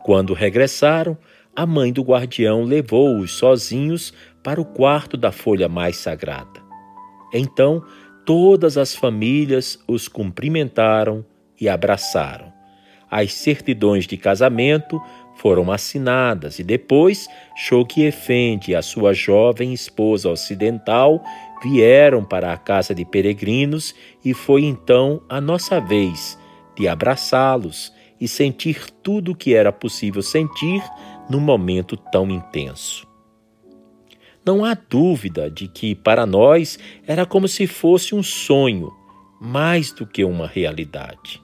B: Quando regressaram, a mãe do guardião levou-os sozinhos para o quarto da folha mais sagrada. Então, todas as famílias os cumprimentaram e abraçaram. As certidões de casamento foram assinadas e depois Shoghi Effendi e a sua jovem esposa ocidental vieram para a casa de peregrinos e foi então a nossa vez de abraçá-los e sentir tudo o que era possível sentir num momento tão intenso. Não há dúvida de que para nós era como se fosse um sonho, mais do que uma realidade.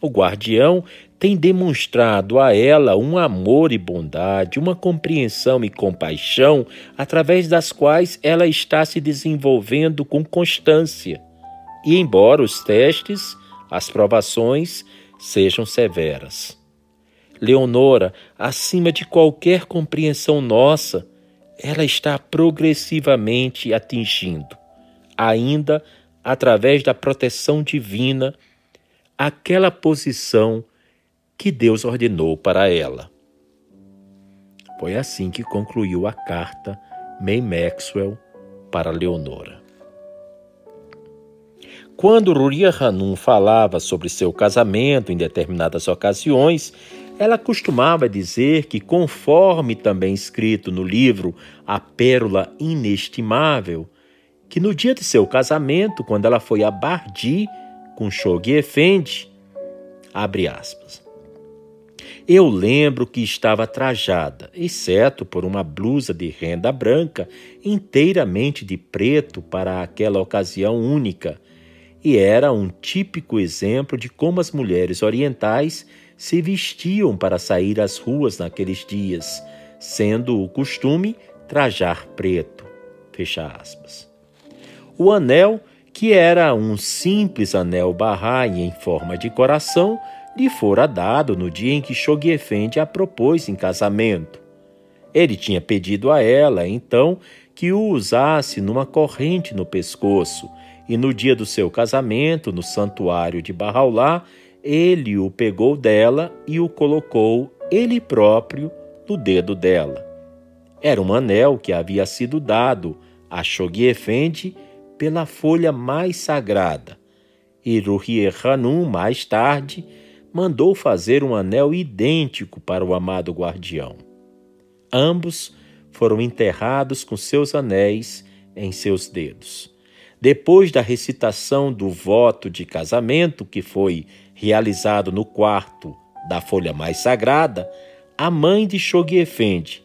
B: O guardião tem demonstrado a ela um amor e bondade, uma compreensão e compaixão, através das quais ela está se desenvolvendo com constância. E embora os testes, as provações sejam severas. Leonora, acima de qualquer compreensão nossa, ela está progressivamente atingindo, ainda através da proteção divina, aquela posição que Deus ordenou para ela. Foi assim que concluiu a carta May Maxwell para Leonora. Quando Ruria Hanum falava sobre seu casamento em determinadas ocasiões, ela costumava dizer que, conforme também escrito no livro A Pérola Inestimável, que no dia de seu casamento, quando ela foi a Bardi com Shoghi Effendi, abre aspas. Eu lembro que estava trajada, exceto por uma blusa de renda branca, inteiramente de preto para aquela ocasião única, e era um típico exemplo de como as mulheres orientais se vestiam para sair às ruas naqueles dias, sendo o costume trajar preto. Fecha aspas. O anel, que era um simples anel Bahá'í em forma de coração, lhe fora dado no dia em que Shoghi Effendi a propôs em casamento. Ele tinha pedido a ela, então, que o usasse numa corrente no pescoço, e no dia do seu casamento, no santuário de Bahá'u'lláh, ele o pegou dela e o colocou ele próprio no dedo dela. Era um anel que havia sido dado a Shoghi Effendi pela folha mais sagrada. E Ruhier Hanum, mais tarde, mandou fazer um anel idêntico para o amado guardião. Ambos foram enterrados com seus anéis em seus dedos. Depois da recitação do voto de casamento, que foi realizado no quarto da folha mais sagrada, a mãe de Shoghi Effendi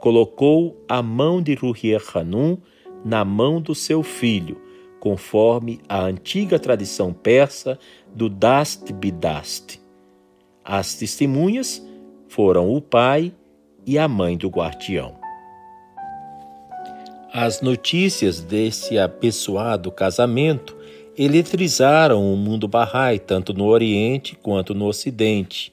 B: colocou a mão de Ruhier Hanum na mão do seu filho, conforme a antiga tradição persa do Dast Bidast. As testemunhas foram o pai e a mãe do guardião. As notícias desse abençoado casamento eletrizaram o mundo Bahá'í, tanto no Oriente quanto no Ocidente.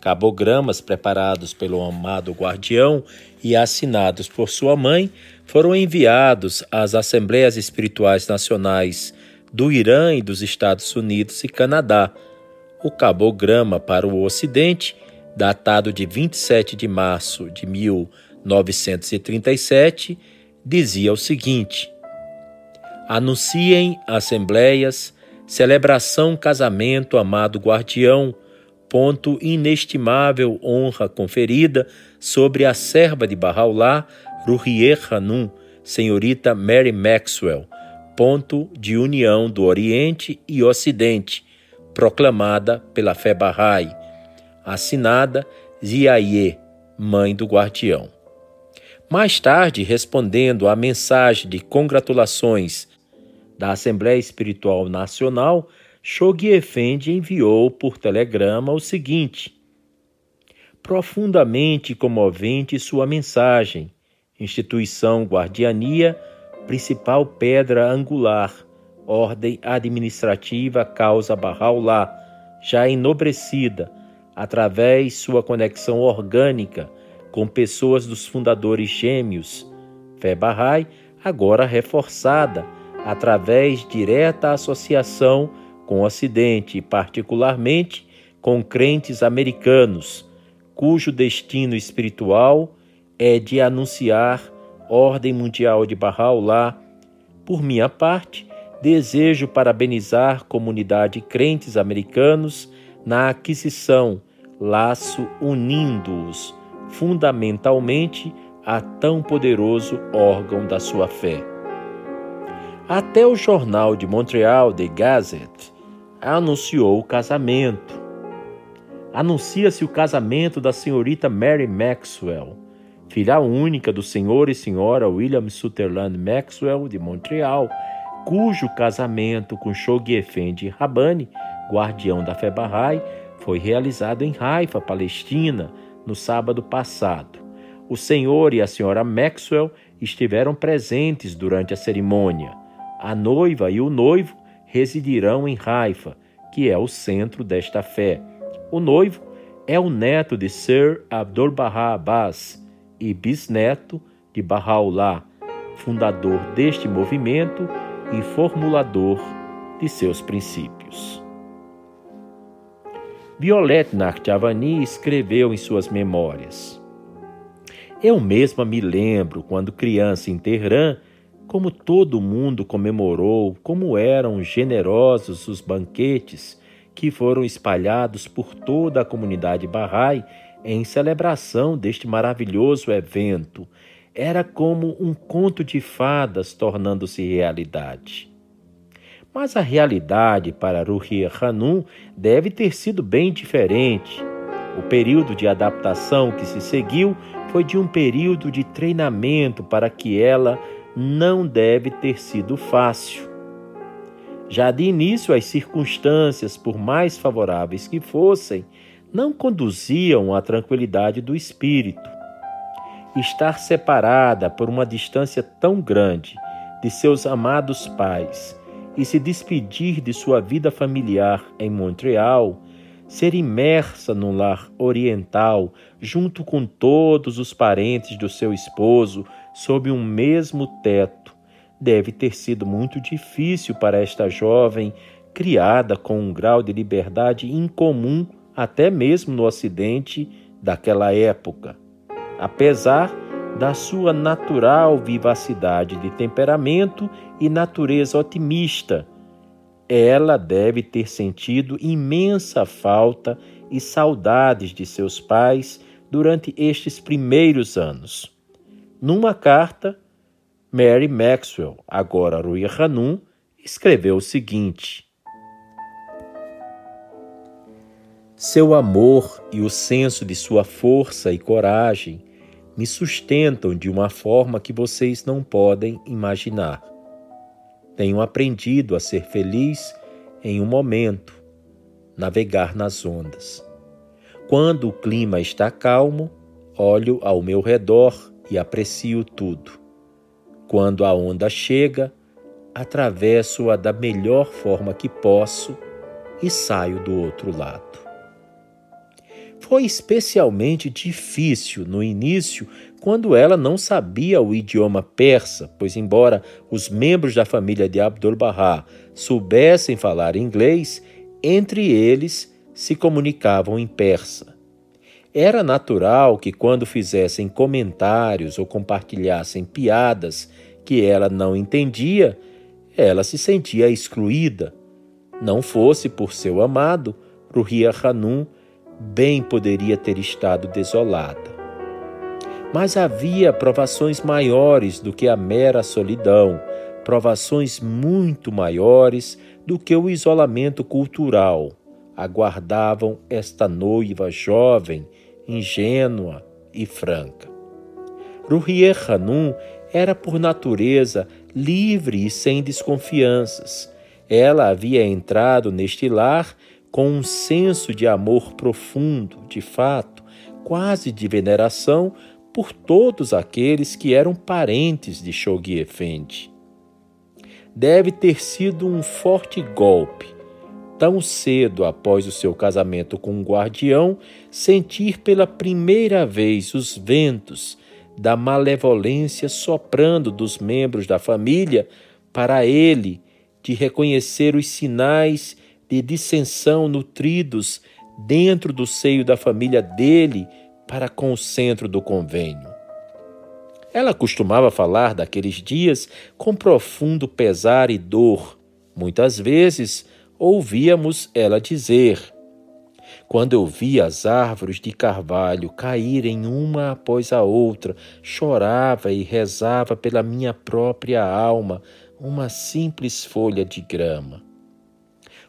B: Cabogramas preparados pelo amado guardião e assinados por sua mãe foram enviados às Assembleias Espirituais Nacionais do Irã e dos Estados Unidos e Canadá. O cabograma para o Ocidente, datado de 27 de março de 1937, dizia o seguinte: Anunciem assembleias, celebração, casamento, amado guardião, ponto inestimável honra conferida sobre a serva de Bahá'u'lláh, Ruhier Hanum, senhorita Mary Maxwell, ponto de união do Oriente e Ocidente, proclamada pela fé Bahá'í, assinada Ziaye, mãe do guardião. Mais tarde, respondendo à mensagem de congratulações da Assembleia Espiritual Nacional, Shoghi Effendi enviou por telegrama o seguinte: Profundamente comovente sua mensagem, instituição guardiania, principal pedra angular, ordem administrativa causa Bahá'u'lláh, já enobrecida, através sua conexão orgânica com pessoas dos fundadores gêmeos, Fé Bahá'í, agora reforçada através direta associação com o Ocidente particularmente, com crentes americanos, cujo destino espiritual é de anunciar ordem mundial de Bahá'u'lláh. Por minha parte, desejo parabenizar comunidade crentes americanos na aquisição, laço unindo-os fundamentalmente a tão poderoso órgão da sua fé. Até o jornal de Montreal The Gazette anunciou o casamento. Anuncia-se o casamento da senhorita Mary Maxwell, filha única do senhor e senhora William Sutherland Maxwell de Montreal, cujo casamento com Shoghi Effendi Rabani, guardião da fé Bahá'í, foi realizado em Haifa, Palestina, no sábado passado. O senhor e a senhora Maxwell estiveram presentes durante a cerimônia. A noiva e o noivo residirão em Haifa, que é o centro desta fé. O noivo é o neto de Sir Abdul-Bahá Abbas e bisneto de Bahá'u'lláh, fundador deste movimento e formulador de seus princípios. Violette Nartiavani escreveu em suas memórias: Eu mesma me lembro, quando criança em Teherã, como todo mundo comemorou, como eram generosos os banquetes que foram espalhados por toda a comunidade Bahá'í em celebração deste maravilhoso evento. Era como um conto de fadas tornando-se realidade. Mas a realidade para Ruhia Hanum deve ter sido bem diferente. O período de adaptação que se seguiu foi de um período de treinamento para que ela não deve ter sido fácil. Já de início, as circunstâncias, por mais favoráveis que fossem, não conduziam à tranquilidade do espírito. Estar separada por uma distância tão grande de seus amados pais e se despedir de sua vida familiar em Montreal, ser imersa num lar oriental, junto com todos os parentes do seu esposo, sob um mesmo teto, deve ter sido muito difícil para esta jovem, criada com um grau de liberdade incomum até mesmo no Ocidente daquela época. Apesar da sua natural vivacidade de temperamento e natureza otimista. Ela deve ter sentido imensa falta e saudades de seus pais durante estes primeiros anos. Numa carta, Mary Maxwell, agora Rui Hanum, escreveu o seguinte: Seu amor e o senso de sua força e coragem me sustentam de uma forma que vocês não podem imaginar. Tenho aprendido a ser feliz em um momento, navegar nas ondas. Quando o clima está calmo, olho ao meu redor e aprecio tudo. Quando a onda chega, atravesso-a da melhor forma que posso e saio do outro lado. Foi especialmente difícil no início, quando ela não sabia o idioma persa, pois, embora os membros da família de Abdul-Bahá soubessem falar inglês, entre eles se comunicavam em persa. Era natural que, quando fizessem comentários ou compartilhassem piadas que ela não entendia, ela se sentia excluída. Não fosse por seu amado, Ruhia Hanum bem poderia ter estado desolada. Mas havia provações maiores do que a mera solidão, provações muito maiores do que o isolamento cultural. Aguardavam esta noiva jovem, ingênua e franca. Ruhier Hanum era por natureza livre e sem desconfianças. Ela havia entrado neste lar com um senso de amor profundo, de fato, quase de veneração por todos aqueles que eram parentes de Shoghi Effendi. Deve ter sido um forte golpe, tão cedo após o seu casamento com um guardião, sentir pela primeira vez os ventos da malevolência soprando dos membros da família para ele de reconhecer os sinais de dissensão nutridos dentro do seio da família dele para com o centro do convênio. Ela costumava falar daqueles dias com profundo pesar e dor. Muitas vezes ouvíamos ela dizer: Quando eu vi as árvores de carvalho caírem uma após a outra, chorava e rezava pela minha própria alma, uma simples folha de grama.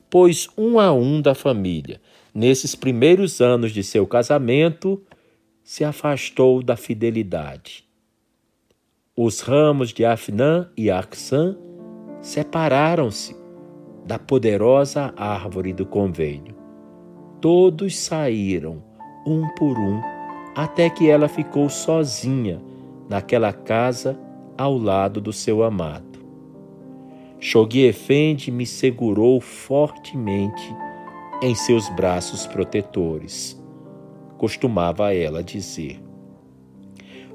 B: Pois um a um da família, nesses primeiros anos de seu casamento, se afastou da fidelidade. Os ramos de Afnã e Axã separaram-se da poderosa árvore do convênio. Todos saíram, um por um, até que ela ficou sozinha naquela casa ao lado do seu amado. Shoghi Effendi me segurou fortemente em seus braços protetores, costumava ela dizer.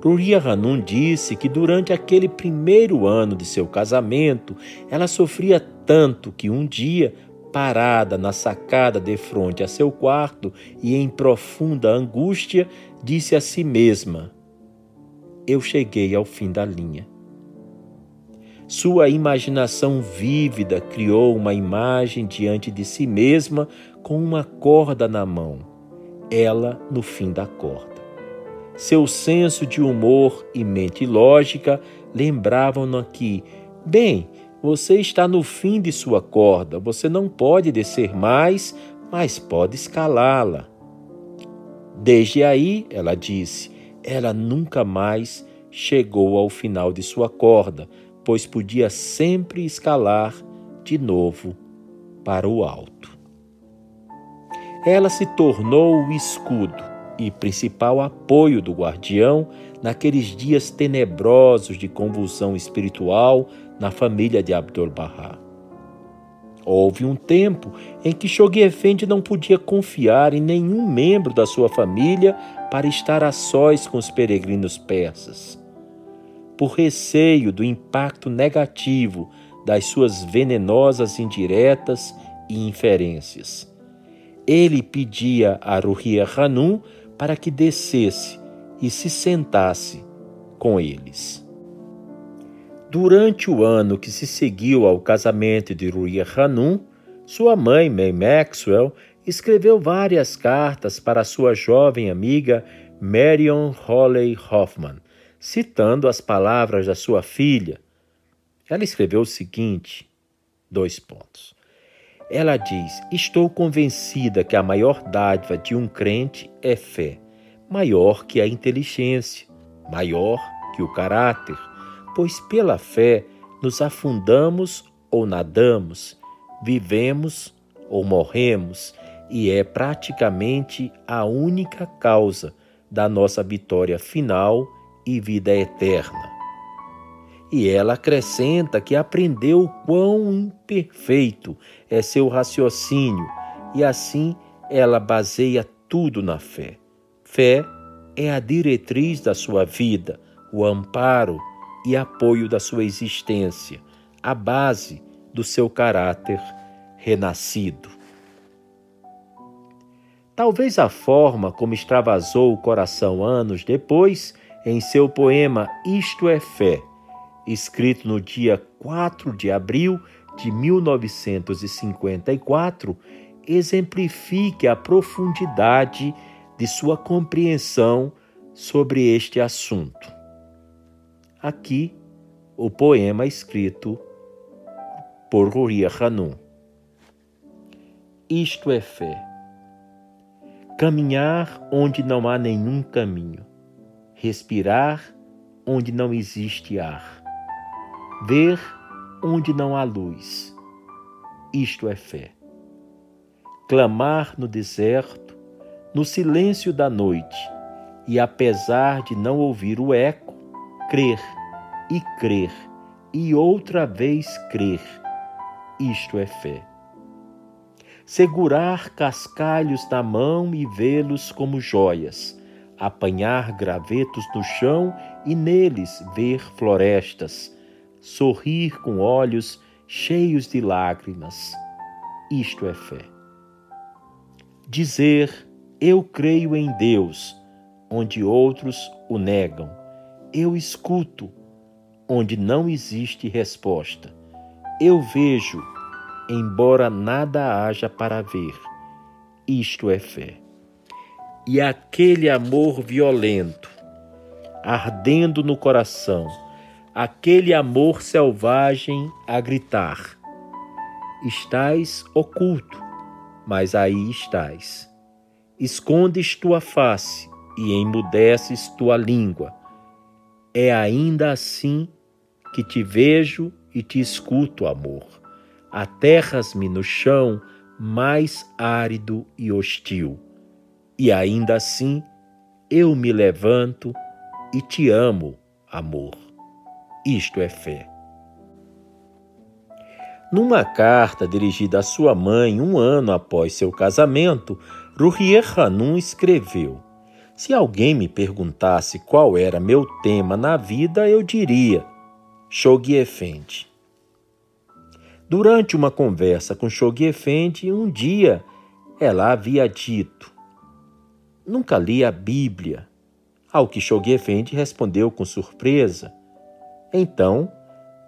B: Ruria Hanum disse que durante aquele primeiro ano de seu casamento, ela sofria tanto que um dia, parada na sacada de frente a seu quarto e em profunda angústia, disse a si mesma: Eu cheguei ao fim da linha. Sua imaginação vívida criou uma imagem diante de si mesma com uma corda na mão, ela no fim da corda. Seu senso de humor e mente lógica lembravam-no que, bem, você está no fim de sua corda, você não pode descer mais, mas pode escalá-la. Desde aí, ela disse, ela nunca mais chegou ao final de sua corda, pois podia sempre escalar de novo para o alto. Ela se tornou o escudo e principal apoio do guardião naqueles dias tenebrosos de convulsão espiritual na família de Abdul-Bahá. Houve um tempo em que Shoghi Effendi não podia confiar em nenhum membro da sua família para estar a sós com os peregrinos persas por receio do impacto negativo das suas venenosas indiretas e inferências. Ele pedia a Ruhia Hanum para que descesse e se sentasse com eles. Durante o ano que se seguiu ao casamento de Ruhia Hanum, sua mãe, May Maxwell, escreveu várias cartas para sua jovem amiga Marion Holley Hoffman, citando as palavras da sua filha. Ela escreveu o seguinte: dois pontos. Ela diz: Estou convencida que a maior dádiva de um crente é fé, maior que a inteligência, maior que o caráter, pois pela fé nos afundamos ou nadamos, vivemos ou morremos, e é praticamente a única causa da nossa vitória final e vida eterna. E ela acrescenta que aprendeu quão imperfeito é seu raciocínio e assim ela baseia tudo na fé. Fé é a diretriz da sua vida, o amparo e apoio da sua existência, a base do seu caráter renascido. Talvez a forma como extravasou o coração anos depois em seu poema Isto é Fé, escrito no dia 4 de abril de 1954, exemplifique a profundidade de sua compreensão sobre este assunto. Aqui, o poema escrito por Ruria Hanum. Isto é fé. Caminhar onde não há nenhum caminho respirar onde não existe ar, ver onde não há luz. Isto é fé. Clamar no deserto, no silêncio da noite, e apesar de não ouvir o eco, crer e crer e outra vez crer. Isto é fé. Segurar cascalhos na mão e vê-los como joias apanhar gravetos no chão e neles ver florestas, sorrir com olhos cheios de lágrimas. Isto é fé. Dizer eu creio em Deus, onde outros o negam. Eu escuto, onde não existe resposta. Eu vejo, embora nada haja para ver. Isto é fé. E aquele amor violento, ardendo no coração, aquele amor selvagem a gritar: Estás oculto, mas aí estás. Escondes tua face e emudeces tua língua. É ainda assim que te vejo e te escuto, amor. Aterras-me no chão mais árido e hostil. E ainda assim eu me levanto e te amo, amor. Isto é fé. Numa carta dirigida à sua mãe um ano após seu casamento, Ruhier Hanum escreveu: Se alguém me perguntasse qual era meu tema na vida, eu diria Shoghi Effendi. Durante uma conversa com Shoghi Effendi, um dia ela havia dito: Nunca li a Bíblia. Ao que Shoghi Effendi respondeu com surpresa: Então,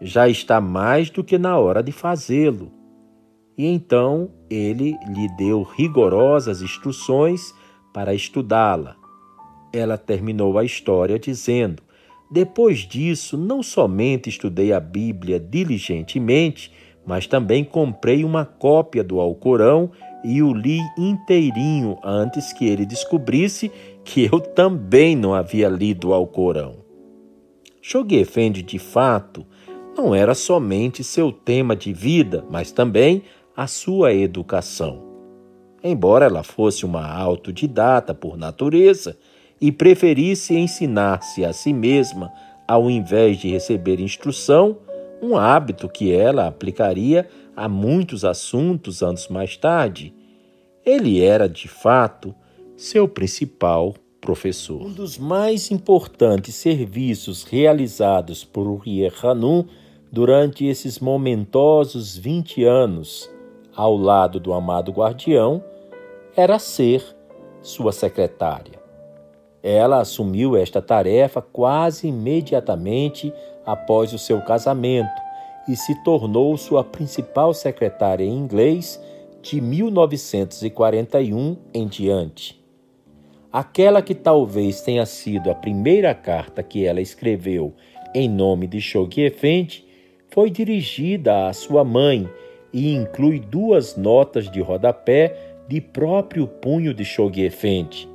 B: já está mais do que na hora de fazê-lo. E então ele lhe deu rigorosas instruções para estudá-la. Ela terminou a história dizendo: Depois disso, não somente estudei a Bíblia diligentemente, mas também comprei uma cópia do Alcorão e o li inteirinho antes que ele descobrisse que eu também não havia lido o Alcorão. Shoghi Effendi, de fato, não era somente seu tema de vida, mas também a sua educação. Embora ela fosse uma autodidata por natureza e preferisse ensinar-se a si mesma ao invés de receber instrução, um hábito que ela aplicaria a muitos assuntos anos mais tarde, ele era, de fato, seu principal professor. Um dos mais importantes serviços realizados por Uriah Hanum durante esses momentosos 20 anos ao lado do amado guardião era ser sua secretária. Ela assumiu esta tarefa quase imediatamente após o seu casamento e se tornou sua principal secretária em inglês de 1941 em diante. Aquela que talvez tenha sido a primeira carta que ela escreveu em nome de Shoghi Effendi foi dirigida à sua mãe e inclui duas notas de rodapé de próprio punho de Shoghi Effendi.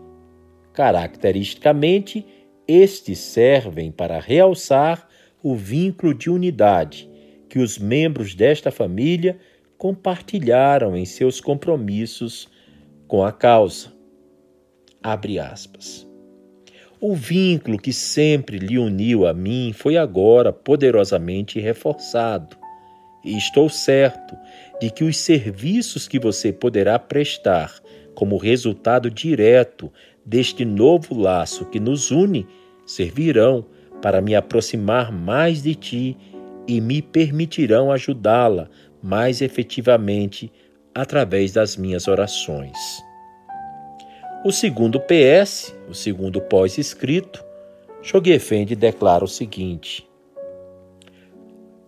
B: Caracteristicamente, estes servem para realçar o vínculo de unidade que os membros desta família compartilharam em seus compromissos com a causa. Abre aspas. O vínculo que sempre lhe uniu a mim foi agora poderosamente reforçado. E estou certo de que os serviços que você poderá prestar como resultado direto deste novo laço que nos une servirão para me aproximar mais de ti e me permitirão ajudá-la mais efetivamente através das minhas orações. O segundo PS, o segundo pós-escrito, Shogefendi declara o seguinte: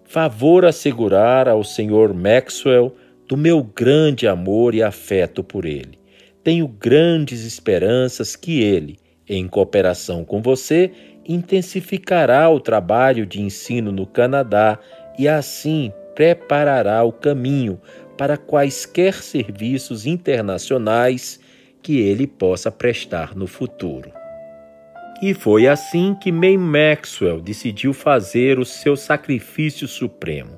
B: Favor assegurar ao Sr. Maxwell do meu grande amor e afeto por ele. Tenho grandes esperanças que ele, em cooperação com você, intensificará o trabalho de ensino no Canadá e assim preparará o caminho para quaisquer serviços internacionais que ele possa prestar no futuro. E foi assim que May Maxwell decidiu fazer o seu sacrifício supremo.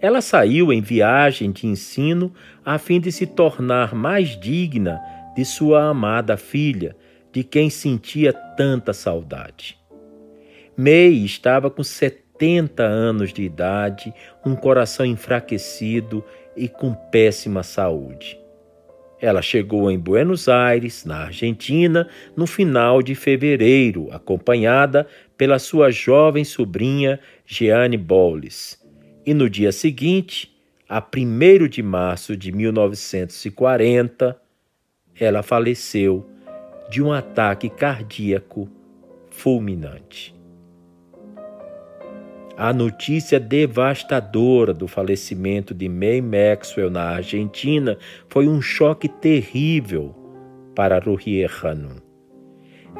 B: Ela saiu em viagem de ensino a fim de se tornar mais digna de sua amada filha, de quem sentia tanta saudade. May estava com 70 anos de idade, um coração enfraquecido e com péssima saúde. Ela chegou em Buenos Aires, na Argentina, no final de fevereiro, acompanhada pela sua jovem sobrinha Jeanne Bolles. E no dia seguinte, a 1 de março de 1940, ela faleceu de um ataque cardíaco fulminante. A notícia devastadora do falecimento de May Maxwell na Argentina foi um choque terrível para Ruhier Hanum.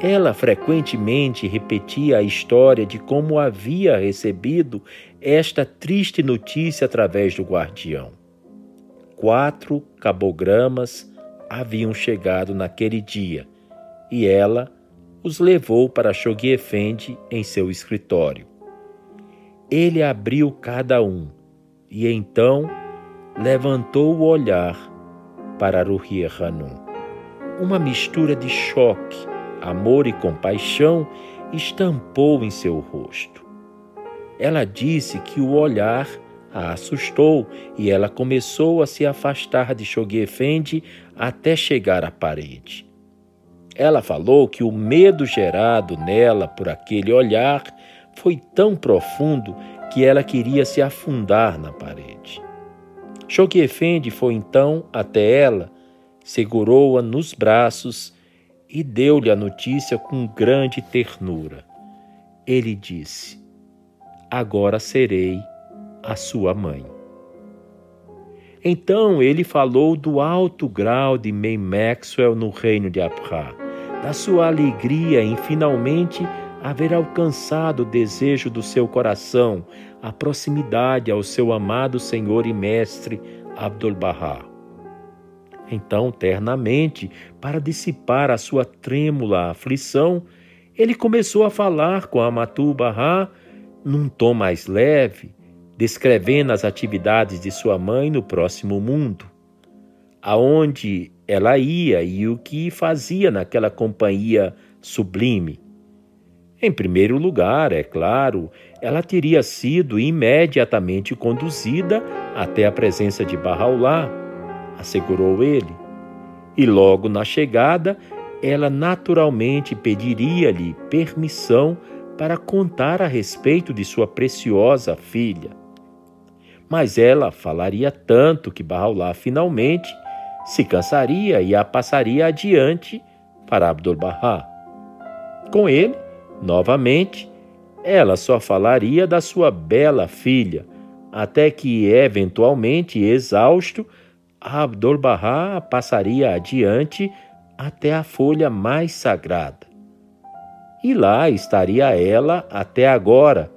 B: Ela frequentemente repetia a história de como havia recebido esta triste notícia através do guardião. Quatro cabogramas haviam chegado naquele dia e ela os levou para Shoghi Effendi em seu escritório. Ele abriu cada um e então levantou o olhar para Ruhi Hanum. Uma mistura de choque, amor e compaixão estampou em seu rosto. Ela disse que o olhar a assustou e ela começou a se afastar de Shoghi Effendi até chegar à parede. Ela falou que o medo gerado nela por aquele olhar foi tão profundo que ela queria se afundar na parede. Choquefende foi então até ela, segurou-a nos braços e deu-lhe a notícia com grande ternura. Ele disse: Agora serei a sua mãe. Então ele falou do alto grau de May Maxwell no reino de Abra, da sua alegria em finalmente haver alcançado o desejo do seu coração, a proximidade ao seu amado Senhor e Mestre Abdul-Bahá. Então, ternamente, para dissipar a sua trêmula aflição, ele começou a falar com Amatu Bahá num tom mais leve, descrevendo as atividades de sua mãe no próximo mundo, aonde ela ia e o que fazia naquela companhia sublime. Em primeiro lugar, é claro, ela teria sido imediatamente conduzida até a presença de Barraulá, assegurou ele. E logo na chegada, ela naturalmente pediria-lhe permissão para contar a respeito de sua preciosa filha. Mas ela falaria tanto que Barraulá finalmente se cansaria e a passaria adiante para Abdul-Bahá. Com ele, Novamente, ela só falaria da sua bela filha, até que, eventualmente exausto, Abdul-Bahá passaria adiante até a folha mais sagrada. E lá estaria ela até agora,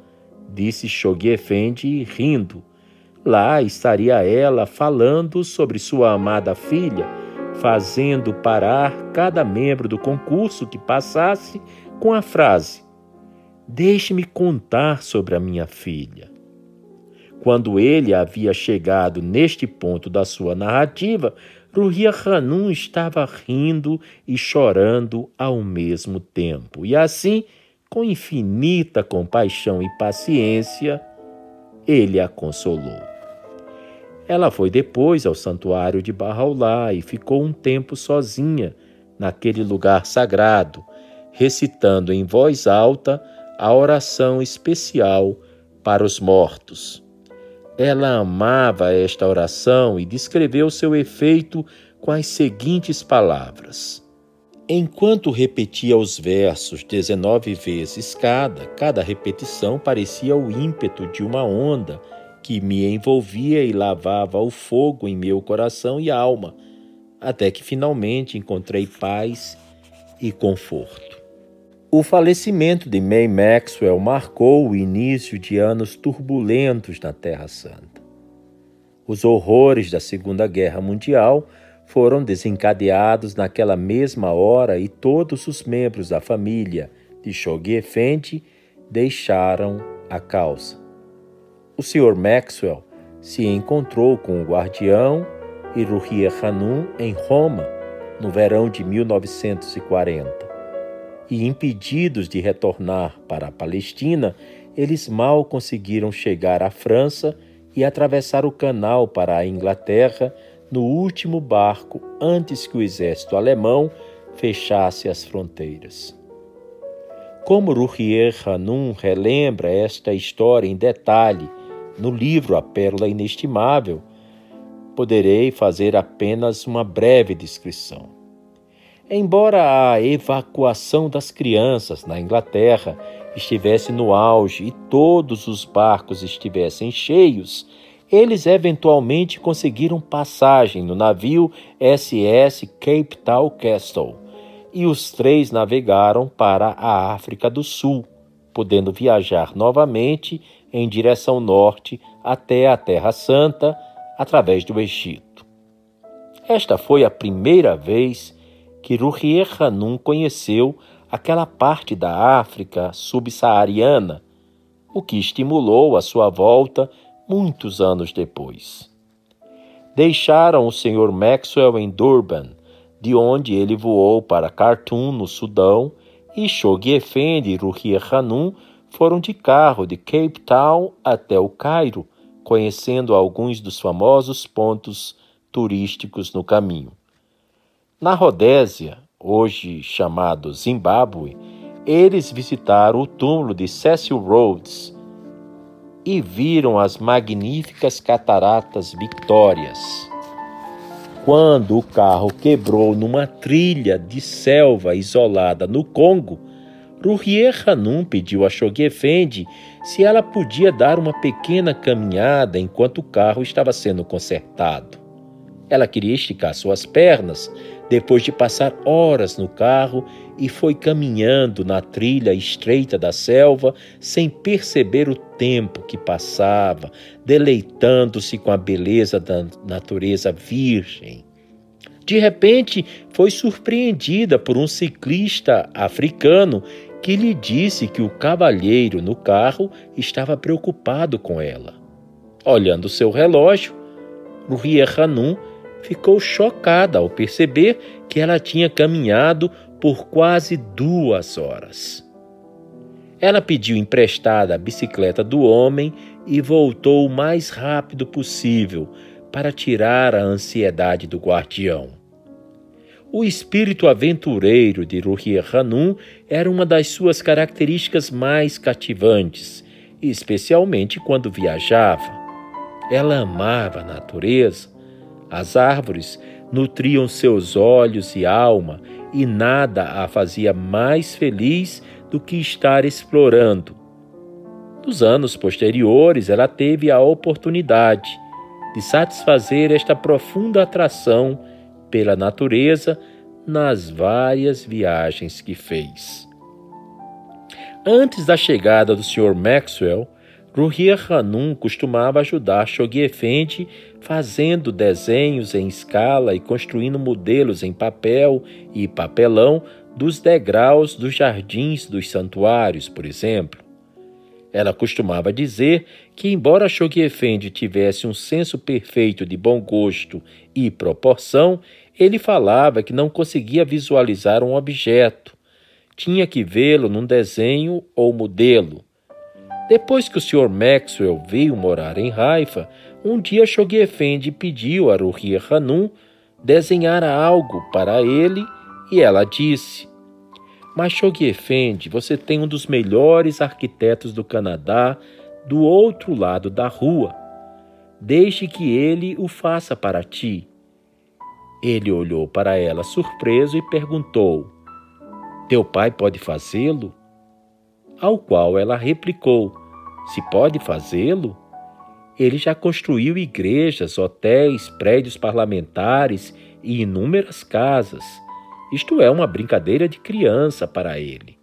B: disse Shoghi Effendi rindo. Lá estaria ela falando sobre sua amada filha, fazendo parar cada membro do concurso que passasse com a frase: Deixe-me contar sobre a minha filha. Quando ele havia chegado neste ponto da sua narrativa, Ruhia Hanum estava rindo e chorando ao mesmo tempo. E assim, com infinita compaixão e paciência, ele a consolou. Ela foi depois ao santuário de Barraulá e ficou um tempo sozinha naquele lugar sagrado, recitando em voz alta a oração especial para os mortos. Ela amava esta oração e descreveu seu efeito com as seguintes palavras. Enquanto repetia os versos dezenove vezes cada, cada repetição parecia o ímpeto de uma onda que me envolvia e lavava o fogo em meu coração e alma, até que finalmente encontrei paz e conforto. O falecimento de May Maxwell marcou o início de anos turbulentos na Terra Santa. Os horrores da Segunda Guerra Mundial foram desencadeados naquela mesma hora e todos os membros da família de Shoghi Effendi deixaram a causa. O Sr. Maxwell se encontrou com o guardião Ruhia Hanum em Roma no verão de 1940 e impedidos de retornar para a Palestina, eles mal conseguiram chegar à França e atravessar o canal para a Inglaterra no último barco antes que o exército alemão fechasse as fronteiras. Como Rurier Hanum relembra esta história em detalhe no livro A Pérola Inestimável, poderei fazer apenas uma breve descrição. Embora a evacuação das crianças na Inglaterra estivesse no auge e todos os barcos estivessem cheios, eles eventualmente conseguiram passagem no navio SS Cape Town Castle e os três navegaram para a África do Sul, podendo viajar novamente em direção norte até a Terra Santa através do Egito. Esta foi a primeira vez que Ruhier Hanum conheceu aquela parte da África subsaariana, o que estimulou a sua volta muitos anos depois. Deixaram o Sr. Maxwell em Durban, de onde ele voou para Khartoum, no Sudão, e Shoghi Effendi Hanum foram de carro de Cape Town até o Cairo, conhecendo alguns dos famosos pontos turísticos no caminho. Na Rodésia, hoje chamado Zimbábue, eles visitaram o túmulo de Cecil Rhodes e viram as magníficas cataratas Victórias. Quando o carro quebrou numa trilha de selva isolada no Congo, Ruhier Hanum pediu a Shoghi Effendi se ela podia dar uma pequena caminhada enquanto o carro estava sendo consertado. Ela queria esticar suas pernas depois de passar horas no carro e foi caminhando na trilha estreita da selva sem perceber o tempo que passava, deleitando-se com a beleza da natureza virgem. De repente, foi surpreendida por um ciclista africano que lhe disse que o cavalheiro no carro estava preocupado com ela. Olhando seu relógio, Ruhier Hanum ficou chocada ao perceber que ela tinha caminhado por quase duas horas. Ela pediu emprestada a bicicleta do homem e voltou o mais rápido possível para tirar a ansiedade do guardião. O espírito aventureiro de Ruhier Hanum era uma das suas características mais cativantes, especialmente quando viajava. Ela amava a natureza as árvores nutriam seus olhos e alma, e nada a fazia mais feliz do que estar explorando. Nos anos posteriores, ela teve a oportunidade de satisfazer esta profunda atração pela natureza nas várias viagens que fez. Antes da chegada do Sr. Maxwell, Ruhier Hanum costumava ajudar Shoghi Effendi fazendo desenhos em escala e construindo modelos em papel e papelão dos degraus dos jardins dos santuários, por exemplo. Ela costumava dizer que, embora Shoghi Effendi tivesse um senso perfeito de bom gosto e proporção, ele falava que não conseguia visualizar um objeto. Tinha que vê-lo num desenho ou modelo. Depois que o Sr. Maxwell veio morar em Haifa, um dia Shoghi Effendi pediu a Ruhia Hanum desenhar algo para ele e ela disse: Mas Shoghi Effendi, você tem um dos melhores arquitetos do Canadá do outro lado da rua. Deixe que ele o faça para ti. Ele olhou para ela surpreso e perguntou: Teu pai pode fazê-lo? Ao qual ela replicou: Se pode fazê-lo? Ele já construiu igrejas, hotéis, prédios parlamentares e inúmeras casas. Isto é uma brincadeira de criança para ele.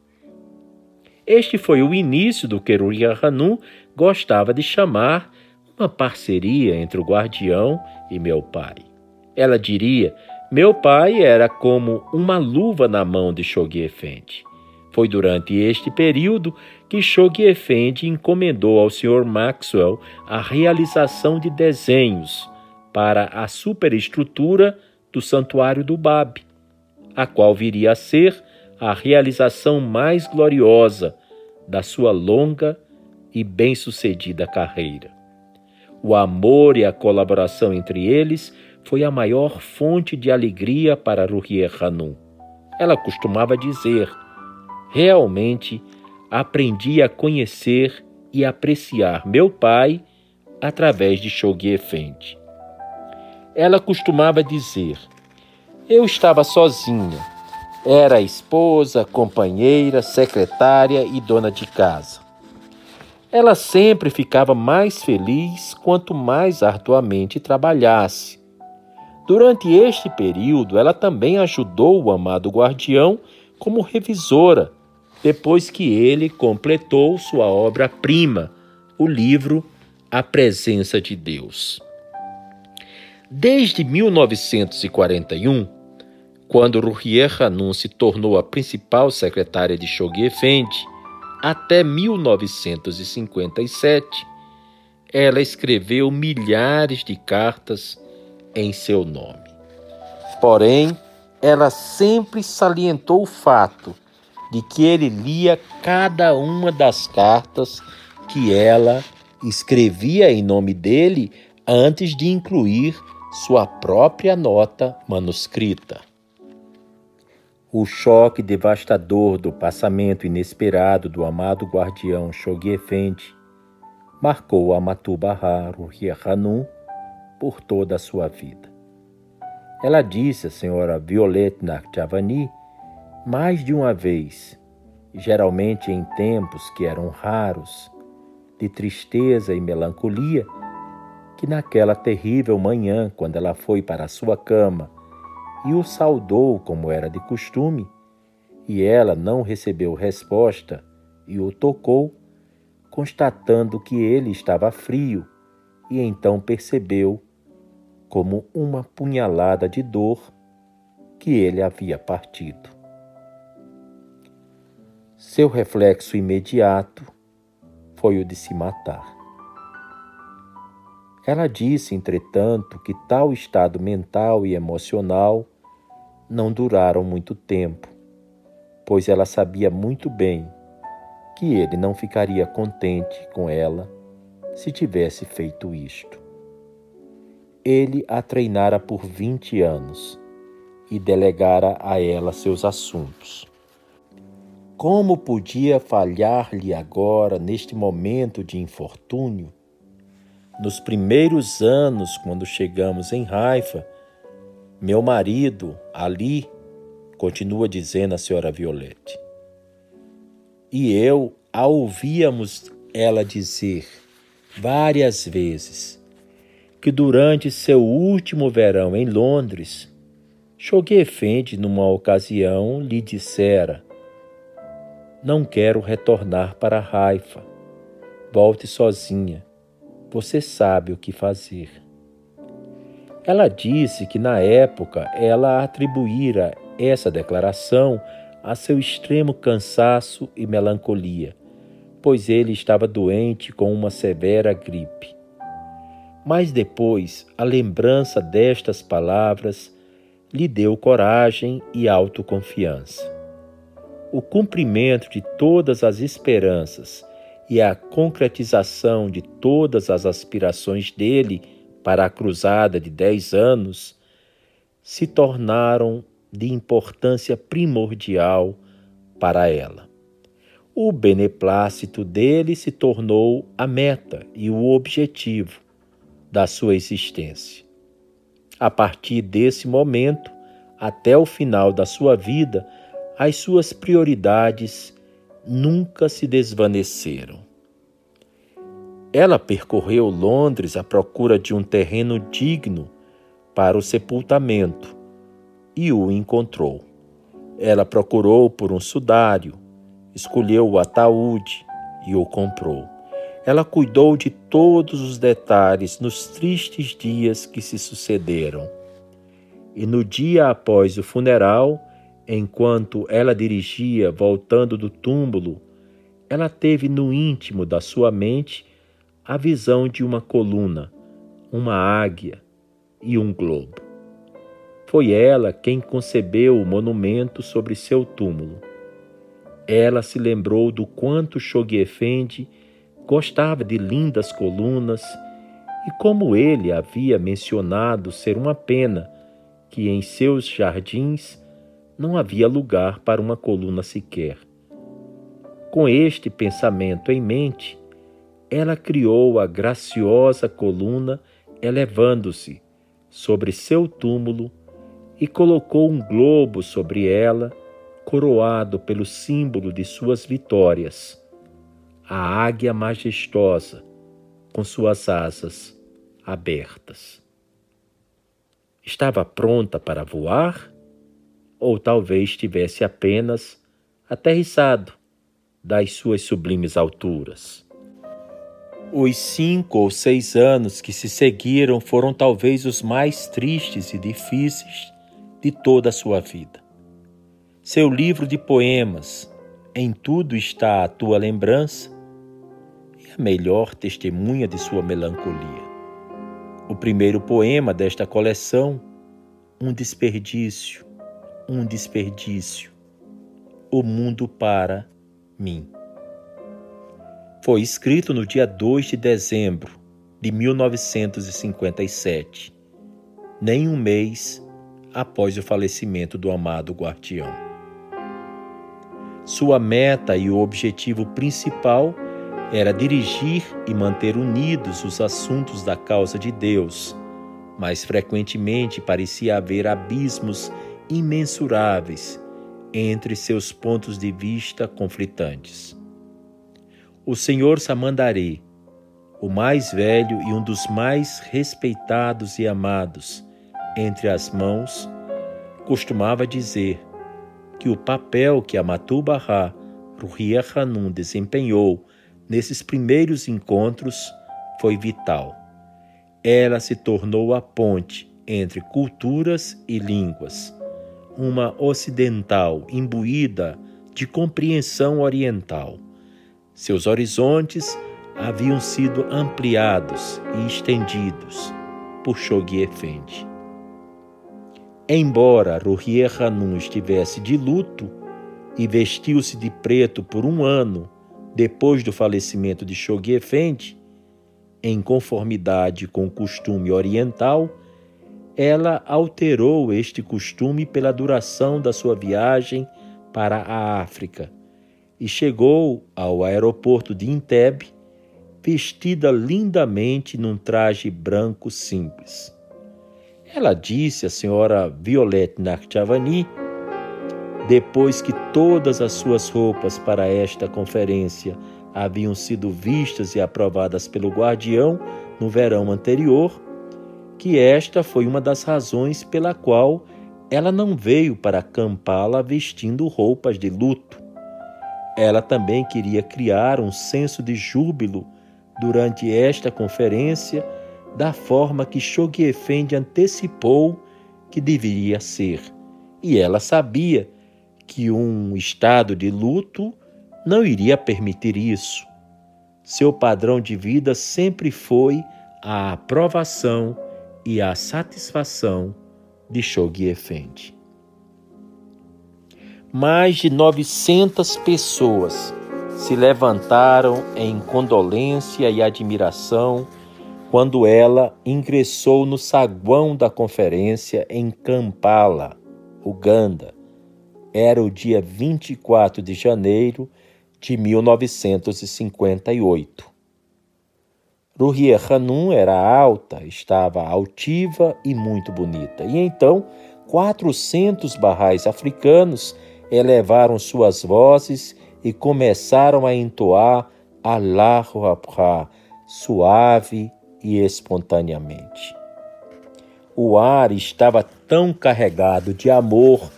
B: Este foi o início do que Ruya Hanum gostava de chamar uma parceria entre o guardião e meu pai. Ela diria: Meu pai era como uma luva na mão de Shoghi Effendi. Foi durante este período que Shoghi Effendi encomendou ao Sr. Maxwell a realização de desenhos para a superestrutura do Santuário do Bab, a qual viria a ser a realização mais gloriosa da sua longa e bem-sucedida carreira. O amor e a colaboração entre eles foi a maior fonte de alegria para Ruhier Hanum. Ela costumava dizer: realmente aprendi a conhecer e apreciar meu pai através de Shoghi Effendi. Ela costumava dizer: Eu estava sozinha. Era esposa, companheira, secretária e dona de casa. Ela sempre ficava mais feliz quanto mais arduamente trabalhasse. Durante este período, ela também ajudou o amado guardião como revisora, depois que ele completou sua obra-prima, o livro A Presença de Deus. Desde 1941, quando Ruhier Hanum se tornou a principal secretária de Shoghi Effendi, até 1957, ela escreveu milhares de cartas em seu nome. Porém, ela sempre salientou o fato de que ele lia cada uma das cartas que ela escrevia em nome dele antes de incluir sua própria nota manuscrita. O choque devastador do passamento inesperado do amado guardião Shoghi Effendi marcou Amatu Bahar Hanum por toda a sua vida. Ela disse à senhora Violette Nakjavani mais de uma vez, geralmente em tempos que eram raros, de tristeza e melancolia, que naquela terrível manhã, quando ela foi para a sua cama e o saudou como era de costume, e ela não recebeu resposta e o tocou, constatando que ele estava frio, e então percebeu, como uma punhalada de dor, que ele havia partido. Seu reflexo imediato foi o de se matar. Ela disse, entretanto, que tal estado mental e emocional não duraram muito tempo, pois ela sabia muito bem que ele não ficaria contente com ela se tivesse feito isto. Ele a treinara por vinte anos e delegara a ela seus assuntos. Como podia falhar-lhe agora, neste momento de infortúnio? Nos primeiros anos, quando chegamos em Haifa, meu marido, Ali, continua dizendo a senhora Violette, e eu a ouvíamos ela dizer várias vezes que durante seu último verão em Londres, Effendi, numa ocasião, lhe dissera: Não quero retornar para Haifa. Volte sozinha você sabe o que fazer. Ela disse que na época ela atribuíra essa declaração a seu extremo cansaço e melancolia, pois ele estava doente com uma severa gripe. Mas depois a lembrança destas palavras lhe deu coragem e autoconfiança. O cumprimento de todas as esperanças e a concretização de todas as aspirações dele para a cruzada de dez anos se tornaram de importância primordial para ela. O beneplácito dele se tornou a meta e o objetivo da sua existência. A partir desse momento, até o final da sua vida, as suas prioridades nunca se desvaneceram. Ela percorreu Londres à procura de um terreno digno para o sepultamento e o encontrou. Ela procurou por um sudário, escolheu o ataúde e o comprou. Ela cuidou de todos os detalhes nos tristes dias que se sucederam. E no dia após o funeral, Enquanto ela dirigia voltando do túmulo, ela teve no íntimo da sua mente a visão de uma coluna, uma águia e um globo. Foi ela quem concebeu o monumento sobre seu túmulo. Ela se lembrou do quanto Shoghi Effendi gostava de lindas colunas E como ele havia mencionado ser uma pena que em seus jardins não havia lugar para uma coluna sequer. Com este pensamento em mente, ela criou a graciosa coluna elevando-se sobre seu túmulo e colocou um globo sobre ela, coroado pelo símbolo de suas vitórias, a águia majestosa, com suas asas abertas. Estava pronta para voar? Ou talvez tivesse apenas aterrissado das suas sublimes alturas? Os cinco ou seis anos que se seguiram foram talvez os mais tristes e difíceis de toda a sua vida. Seu livro de poemas, Em Tudo Está a Tua Lembrança, a melhor testemunha de sua melancolia. O primeiro poema desta coleção, Um Desperdício, um desperdício, o mundo para mim. Foi escrito no dia 2 de dezembro de 1957, nem um mês após o falecimento do amado guardião. Sua meta e o objetivo principal era dirigir e manter unidos os assuntos da causa de Deus, mas frequentemente parecia haver abismos imensuráveis entre seus pontos de vista conflitantes. O senhor Samandaré, o mais velho e um dos mais respeitados e amados entre as mãos, costumava dizer que o papel que a Matubahá Ruhia Hanum desempenhou nesses primeiros encontros foi vital. Ela se tornou a ponte entre culturas e línguas, uma ocidental imbuída de compreensão oriental seus horizontes haviam sido ampliados e estendidos por Shoghi Effendi. Embora Ruhier Hanum estivesse de luto e vestiu-se de preto por um ano depois do falecimento de Shoghi Effendi, em conformidade com o costume oriental, ela alterou este costume pela duração da sua viagem para a África e chegou ao aeroporto de Entebbe vestida lindamente num traje branco simples. Ela disse à senhora Violette Narchavani, depois que todas as suas roupas para esta conferência haviam sido vistas e aprovadas pelo guardião no verão anterior, que esta foi uma das razões pela qual ela não veio para Kampala vestindo roupas de luto. Ela também queria criar um senso de júbilo durante esta conferência, da forma que Shoghi Effendi antecipou que deveria ser. E ela sabia que um estado de luto não iria permitir isso. Seu padrão de vida sempre foi a aprovação e a satisfação de Shoghi Effendi mais de 900 pessoas se levantaram em condolência e admiração quando ela ingressou no saguão da conferência em Kampala, Uganda. Era o dia 24 de janeiro de 1958. Ruhia Hanum era alta, estava altiva e muito bonita. E então, 400 barrais africanos elevaram suas vozes e começaram a entoar Allahu Akbar, suave e espontaneamente. O ar estava tão carregado de amor,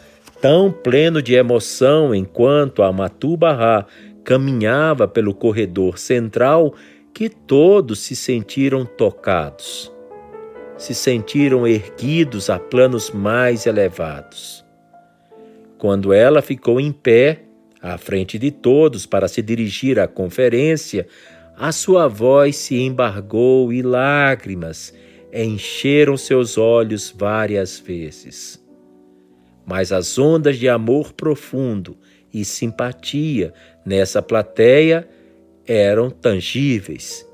B: tão pleno de emoção enquanto a Matubarra caminhava pelo corredor central que todos se sentiram tocados, se sentiram erguidos a planos mais elevados. Quando ela ficou em pé, à frente de todos, para se dirigir à conferência, a sua voz se embargou e lágrimas encheram seus olhos várias vezes. Mas as ondas de amor profundo e simpatia nessa plateia eram tangíveis.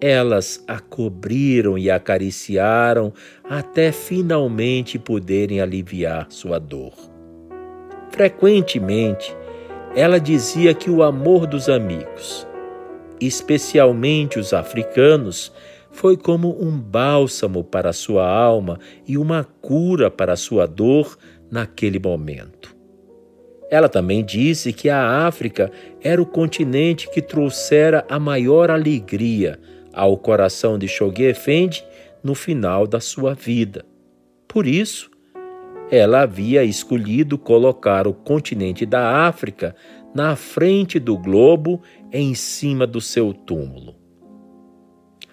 B: elas a cobriram e acariciaram até finalmente poderem aliviar sua dor. Frequentemente, ela dizia que o amor dos amigos, especialmente os africanos, foi como um bálsamo para sua alma e uma cura para sua dor naquele momento. Ela também disse que a África era o continente que trouxera a maior alegria ao coração de Shoghi Effendi no final da sua vida. Por isso, ela havia escolhido colocar o continente da África na frente do globo em cima do seu túmulo.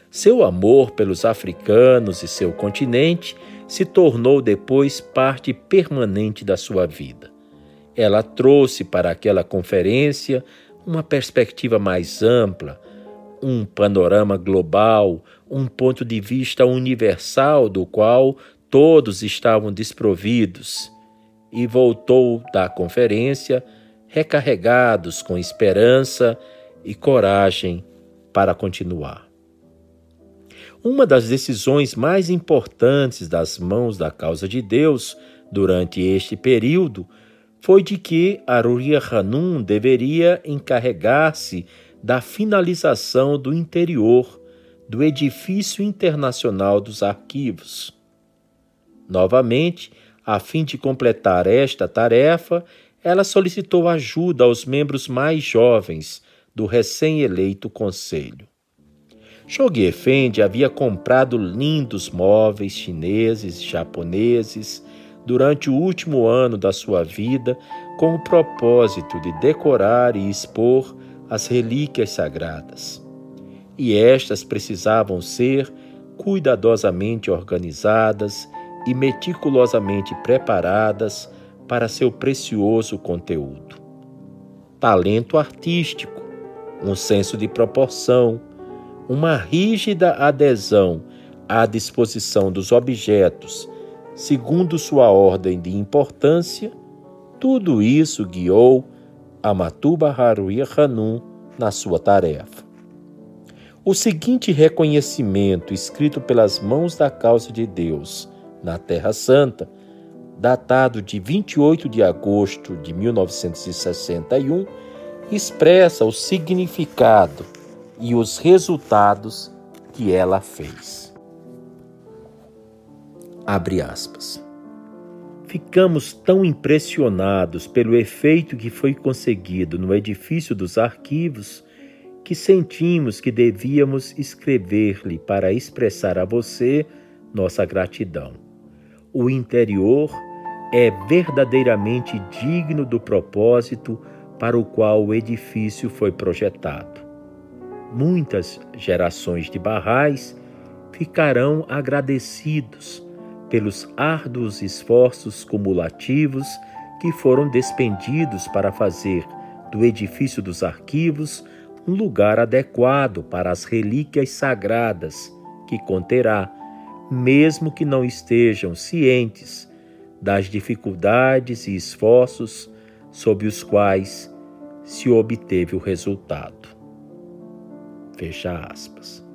B: Seu amor pelos africanos e seu continente se tornou depois parte permanente da sua vida. Ela trouxe para aquela conferência uma perspectiva mais ampla, um panorama global, um ponto de vista universal do qual todos estavam desprovidos, e voltou da conferência recarregados com esperança e coragem para continuar. Uma das decisões mais importantes das mãos da causa de Deus durante este período foi de que Aruria Hanum deveria encarregar-se da finalização do interior do edifício internacional dos arquivos. Novamente, a fim de completar esta tarefa, ela solicitou ajuda aos membros mais jovens do recém-eleito conselho. Shoghi Effendi havia comprado lindos móveis chineses e japoneses durante o último ano da sua vida com o propósito de decorar e expor as relíquias sagradas. E estas precisavam ser cuidadosamente organizadas e meticulosamente preparadas para seu precioso conteúdo. Talento artístico, um senso de proporção, uma rígida adesão à disposição dos objetos, segundo sua ordem de importância, tudo isso guiou Amatuba Haruya Hanum na sua tarefa. O seguinte reconhecimento, escrito pelas mãos da causa de Deus na Terra Santa, datado de 28 de agosto de 1961, expressa o significado e os resultados que ela fez. Abre aspas. Ficamos tão impressionados pelo efeito que foi conseguido no edifício dos arquivos que sentimos que devíamos escrever-lhe para expressar a você nossa gratidão. O interior é verdadeiramente digno do propósito para o qual o edifício foi projetado. Muitas gerações de barrais ficarão agradecidos pelos árduos esforços cumulativos que foram despendidos para fazer do edifício dos arquivos um lugar adequado para as relíquias sagradas que conterá, mesmo que não estejam cientes das dificuldades e esforços sob os quais se obteve o resultado. Fecha aspas.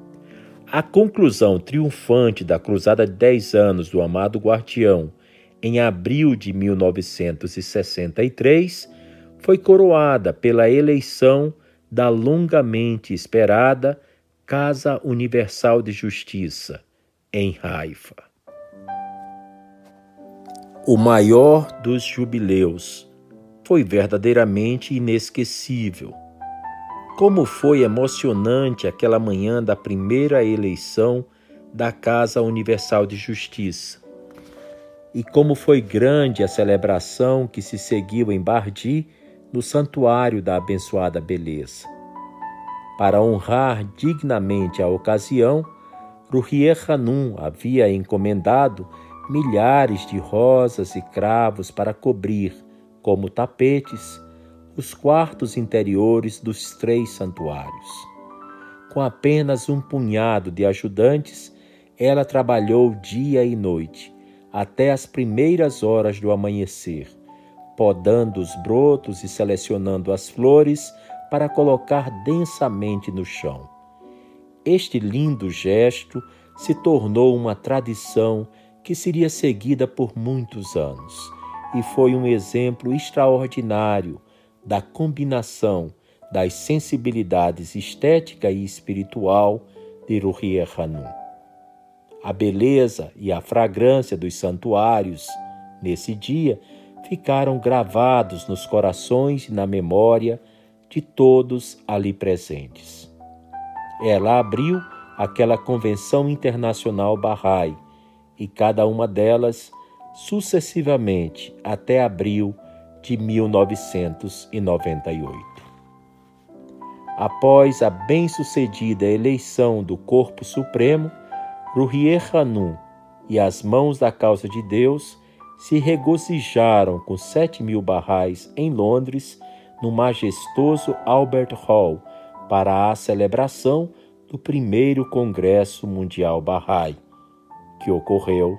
B: A conclusão triunfante da Cruzada de 10 anos do amado Guardião, em abril de 1963, foi coroada pela eleição da longamente esperada Casa Universal de Justiça, em Haifa. O maior dos jubileus foi verdadeiramente inesquecível como foi emocionante aquela manhã da primeira eleição da Casa Universal de Justiça. E como foi grande a celebração que se seguiu em Bardi, no santuário da abençoada beleza. Para honrar dignamente a ocasião, Ruhier Hanum havia encomendado milhares de rosas e cravos para cobrir, como tapetes, os quartos interiores dos três santuários. Com apenas um punhado de ajudantes, ela trabalhou dia e noite, até as primeiras horas do amanhecer, podando os brotos e selecionando as flores para colocar densamente no chão. Este lindo gesto se tornou uma tradição que seria seguida por muitos anos e foi um exemplo extraordinário da combinação das sensibilidades estética e espiritual de Ruhier Hanum. A beleza e a fragrância dos santuários, nesse dia, ficaram gravados nos corações e na memória de todos ali presentes. Ela abriu aquela convenção internacional Bahá'í e cada uma delas sucessivamente até abril de 1998. Após a bem-sucedida eleição do Corpo Supremo, Ruhier Hanum e as mãos da causa de Deus se regozijaram com sete mil barrais em Londres, no majestoso Albert Hall, para a celebração do primeiro Congresso Mundial Bahá'í, que ocorreu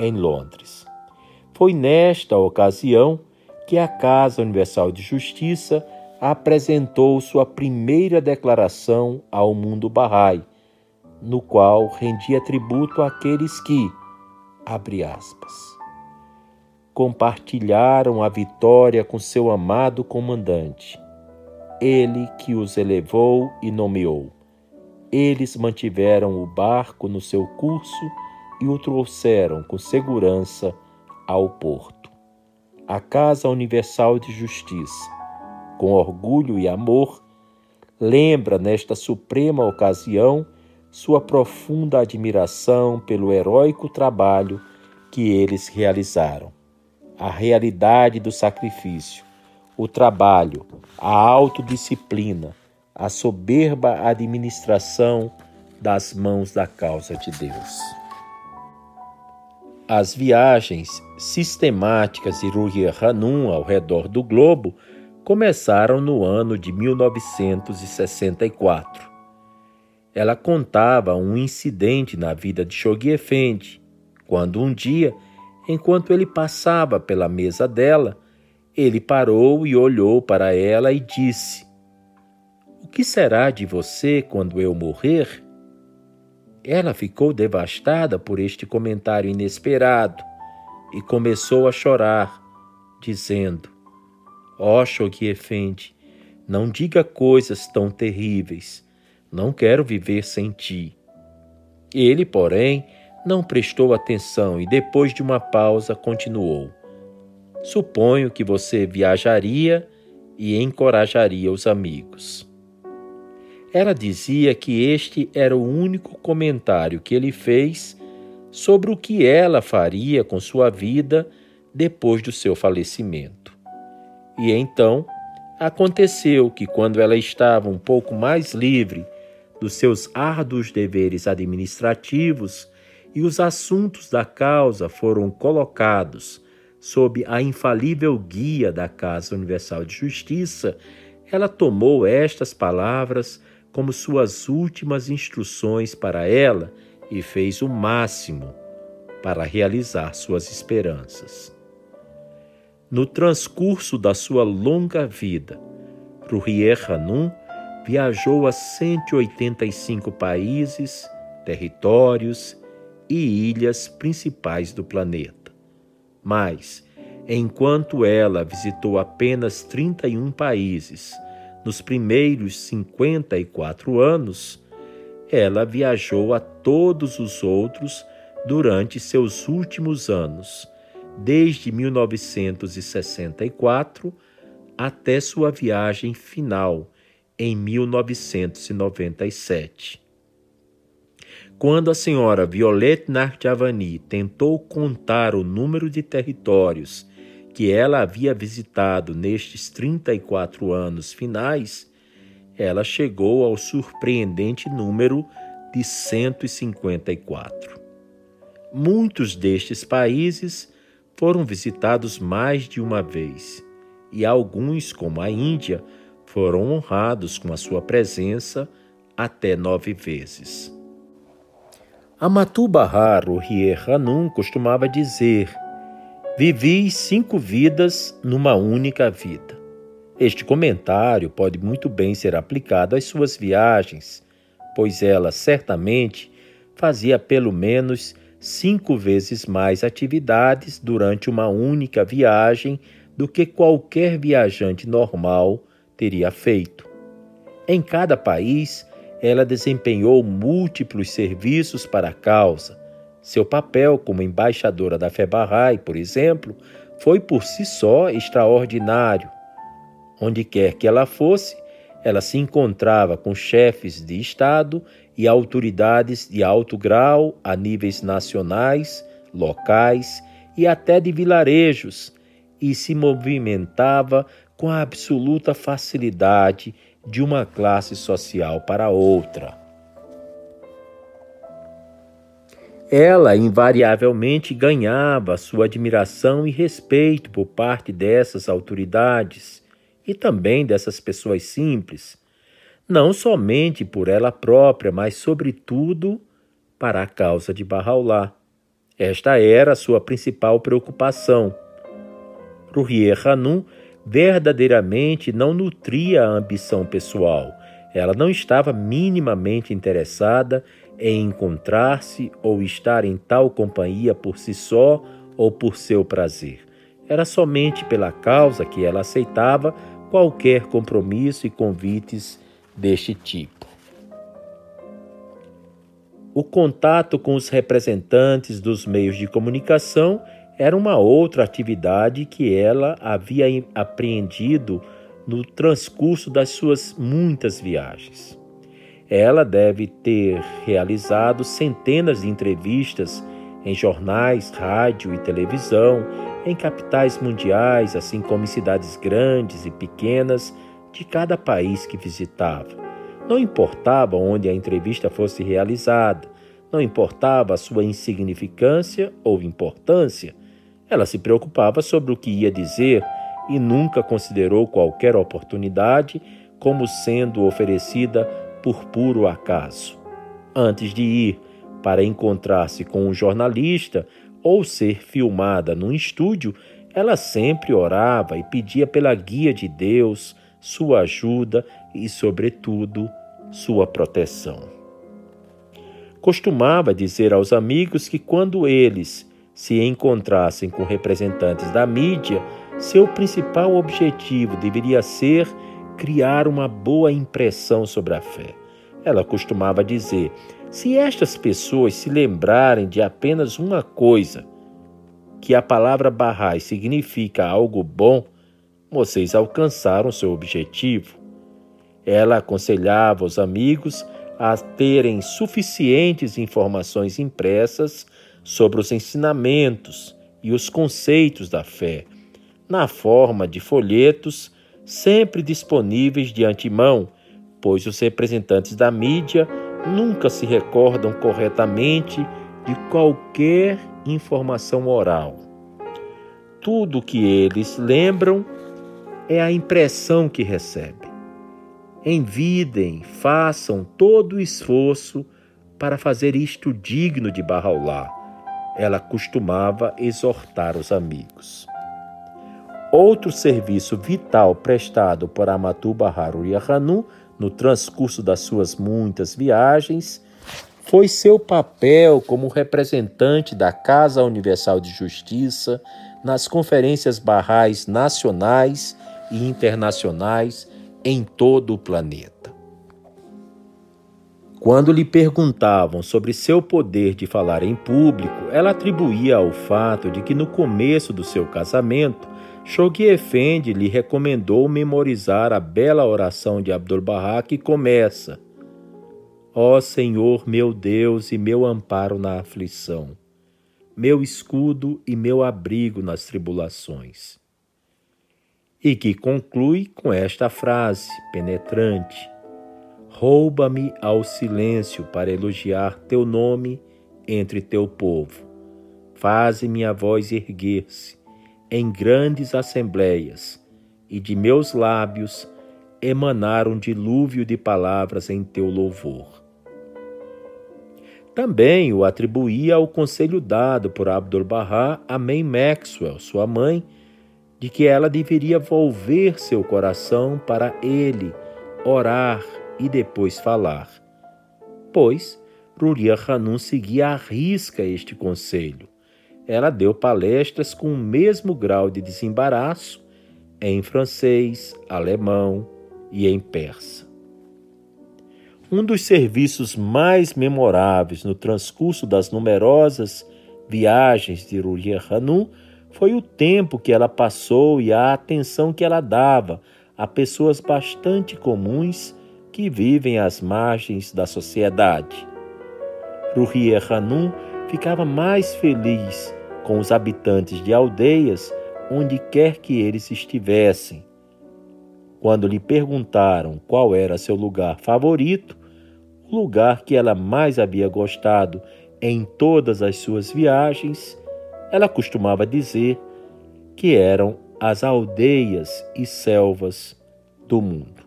B: em Londres. Foi nesta ocasião que a Casa Universal de Justiça apresentou sua primeira declaração ao mundo Bahá'í, no qual rendia tributo àqueles que, abre aspas, compartilharam a vitória com seu amado comandante, ele que os elevou e nomeou. Eles mantiveram o barco no seu curso e o trouxeram com segurança ao porto. A Casa Universal de Justiça, com orgulho e amor, lembra nesta suprema ocasião sua profunda admiração pelo heróico trabalho que eles realizaram. A realidade do sacrifício, o trabalho, a autodisciplina, a soberba administração das mãos da causa de Deus. As viagens sistemáticas de Ruhi Hanum ao redor do globo começaram no ano de 1964. Ela contava um incidente na vida de Shoghi Effendi, quando um dia, enquanto ele passava pela mesa dela, ele parou e olhou para ela e disse: O que será de você quando eu morrer? Ela ficou devastada por este comentário inesperado e começou a chorar, dizendo: Ó oh, não diga coisas tão terríveis. Não quero viver sem ti. Ele, porém, não prestou atenção e, depois de uma pausa, continuou: Suponho que você viajaria e encorajaria os amigos. Ela dizia que este era o único comentário que ele fez sobre o que ela faria com sua vida depois do seu falecimento. E então aconteceu que, quando ela estava um pouco mais livre dos seus árduos deveres administrativos e os assuntos da causa foram colocados sob a infalível guia da Casa Universal de Justiça, ela tomou estas palavras como suas últimas instruções para ela e fez o máximo para realizar suas esperanças. No transcurso da sua longa vida, Ruhier Hanum viajou a 185 países, territórios e ilhas principais do planeta. Mas, enquanto ela visitou apenas 31 países nos primeiros 54 anos, ela viajou a todos os outros durante seus últimos anos, desde 1964 até sua viagem final em 1997. Quando a senhora Violette Narjavani tentou contar o número de territórios que ela havia visitado nestes 34 anos finais, ela chegou ao surpreendente número de 154. Muitos destes países foram visitados mais de uma vez, e alguns, como a Índia, foram honrados com a sua presença até nove vezes. Amatu Bahar, o Rie Hanum, costumava dizer Vivi cinco vidas numa única vida. Este comentário pode muito bem ser aplicado às suas viagens, pois ela certamente fazia pelo menos cinco vezes mais atividades durante uma única viagem do que qualquer viajante normal teria feito. Em cada país, ela desempenhou múltiplos serviços para a causa. Seu papel como embaixadora da Febarrai, por exemplo, foi por si só extraordinário. Onde quer que ela fosse, ela se encontrava com chefes de Estado e autoridades de alto grau a níveis nacionais, locais e até de vilarejos, e se movimentava com a absoluta facilidade de uma classe social para outra. Ela invariavelmente ganhava sua admiração e respeito por parte dessas autoridades e também dessas pessoas simples, não somente por ela própria, mas sobretudo para a causa de Barraulá. Esta era a sua principal preocupação. Ruhier Hanum verdadeiramente não nutria a ambição pessoal. Ela não estava minimamente interessada em encontrar-se ou estar em tal companhia por si só ou por seu prazer. Era somente pela causa que ela aceitava qualquer compromisso e convites deste tipo. O contato com os representantes dos meios de comunicação era uma outra atividade que ela havia apreendido no transcurso das suas muitas viagens. Ela deve ter realizado centenas de entrevistas em jornais, rádio e televisão, em capitais mundiais, assim como em cidades grandes e pequenas de cada país que visitava. Não importava onde a entrevista fosse realizada, não importava a sua insignificância ou importância, ela se preocupava sobre o que ia dizer e nunca considerou qualquer oportunidade como sendo oferecida por puro acaso. Antes de ir para encontrar-se com um jornalista ou ser filmada num estúdio, ela sempre orava e pedia pela guia de Deus, sua ajuda e, sobretudo, sua proteção. Costumava dizer aos amigos que quando eles se encontrassem com representantes da mídia, seu principal objetivo deveria ser criar uma boa impressão sobre a fé. Ela costumava dizer: se estas pessoas se lembrarem de apenas uma coisa, que a palavra Bahá'í significa algo bom, vocês alcançaram seu objetivo. Ela aconselhava os amigos a terem suficientes informações impressas sobre os ensinamentos e os conceitos da fé, na forma de folhetos sempre disponíveis de antemão, pois os representantes da mídia nunca se recordam corretamente de qualquer informação oral. Tudo o que eles lembram é a impressão que recebem. Envidem, façam todo o esforço para fazer isto digno de Barraulá ela costumava exortar os amigos. Outro serviço vital prestado por Amatu Baharu Yahanu no transcurso das suas muitas viagens foi seu papel como representante da Casa Universal de Justiça nas conferências barrais nacionais e internacionais em todo o planeta. Quando lhe perguntavam sobre seu poder de falar em público, ela atribuía ao fato de que no começo do seu casamento, Shoghi Effendi lhe recomendou memorizar a bela oração de Abdu'l-Bahá que começa: Ó Senhor, meu Deus e meu amparo na aflição, meu escudo e meu abrigo nas tribulações. E que conclui com esta frase penetrante: Rouba-me ao silêncio para elogiar teu nome entre teu povo. Faze minha voz erguer-se em grandes assembleias, e de meus lábios emanar um dilúvio de palavras em teu louvor. Também o atribuía ao conselho dado por Abdu'l-Bahá a May Maxwell, sua mãe, de que ela deveria volver seu coração para ele, orar, e depois falar. pois Ruria Hanum seguia à risca este conselho. Ela deu palestras com o mesmo grau de desembaraço em francês, alemão e em persa. Um dos serviços mais memoráveis no transcurso das numerosas viagens de Rulia Hanum foi o tempo que ela passou e a atenção que ela dava a pessoas bastante comuns que vivem às margens da sociedade. Ruhia Hanum ficava mais feliz com os habitantes de aldeias onde quer que eles estivessem. Quando lhe perguntaram qual era seu lugar favorito, o lugar que ela mais havia gostado em todas as suas viagens, ela costumava dizer que eram as aldeias e selvas do mundo.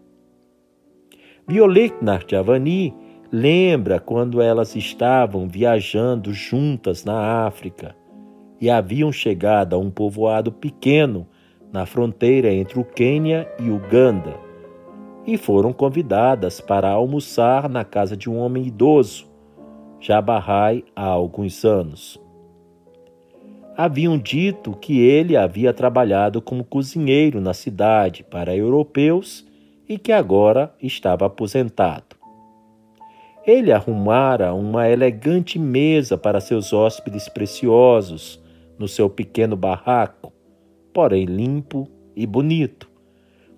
B: Violet Narjavani lembra quando elas estavam viajando juntas na África e haviam chegado a um povoado pequeno na fronteira entre o Quênia e Uganda e foram convidadas para almoçar na casa de um homem idoso, Bahá'í há alguns anos. Haviam dito que ele havia trabalhado como cozinheiro na cidade para europeus e que agora estava aposentado. Ele arrumara uma elegante mesa para seus hóspedes preciosos no seu pequeno barraco, porém limpo e bonito,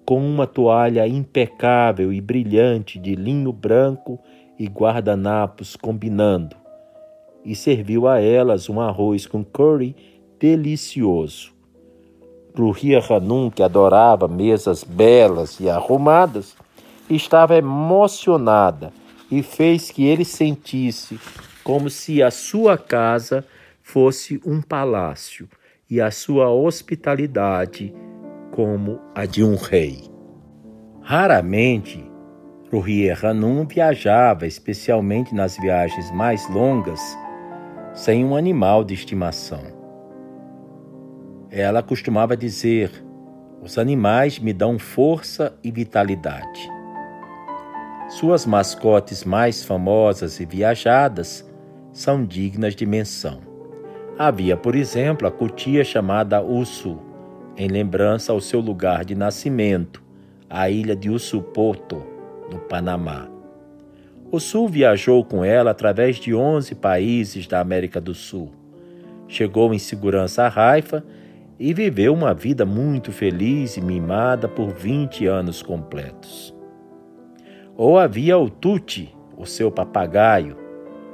B: com uma toalha impecável e brilhante de linho branco e guardanapos combinando, e serviu a elas um arroz com curry delicioso. Ruhia Hanum, que adorava mesas belas e arrumadas, estava emocionada e fez que ele sentisse como se a sua casa fosse um palácio e a sua hospitalidade como a de um rei. Raramente, Ruhier Hanum viajava, especialmente nas viagens mais longas, sem um animal de estimação. Ela costumava dizer: Os animais me dão força e vitalidade. Suas mascotes mais famosas e viajadas são dignas de menção. Havia, por exemplo, a cutia chamada Usu, em lembrança ao seu lugar de nascimento, a ilha de Usupoto, no Panamá. Usu viajou com ela através de 11 países da América do Sul. Chegou em segurança a Haifa e viveu uma vida muito feliz e mimada por 20 anos completos. Ou havia o Tuti, o seu papagaio,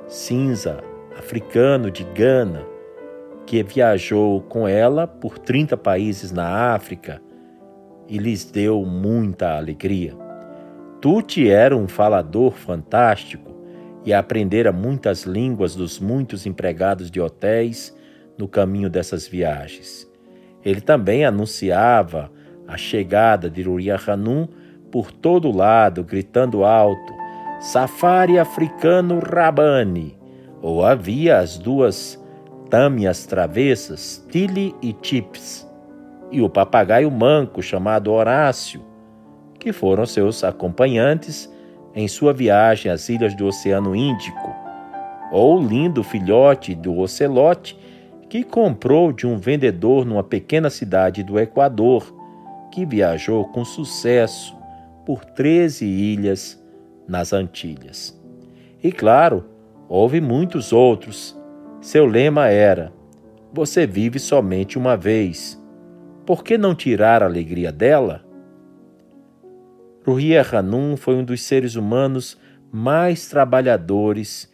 B: cinza, africano de Gana, que viajou com ela por 30 países na África e lhes deu muita alegria. Tuti era um falador fantástico e aprendera muitas línguas dos muitos empregados de hotéis no caminho dessas viagens. Ele também anunciava a chegada de Ruria Hanum por todo lado, gritando alto: Safari africano Rabani! Ou havia as duas tâmias travessas, Tilly e Chips, e o papagaio manco chamado Horácio, que foram seus acompanhantes em sua viagem às ilhas do Oceano Índico, ou o lindo filhote do ocelote que comprou de um vendedor numa pequena cidade do Equador, que viajou com sucesso por 13 ilhas nas Antilhas. E claro, houve muitos outros. Seu lema era: Você vive somente uma vez. Por que não tirar a alegria dela? Ruhia Hanum foi um dos seres humanos mais trabalhadores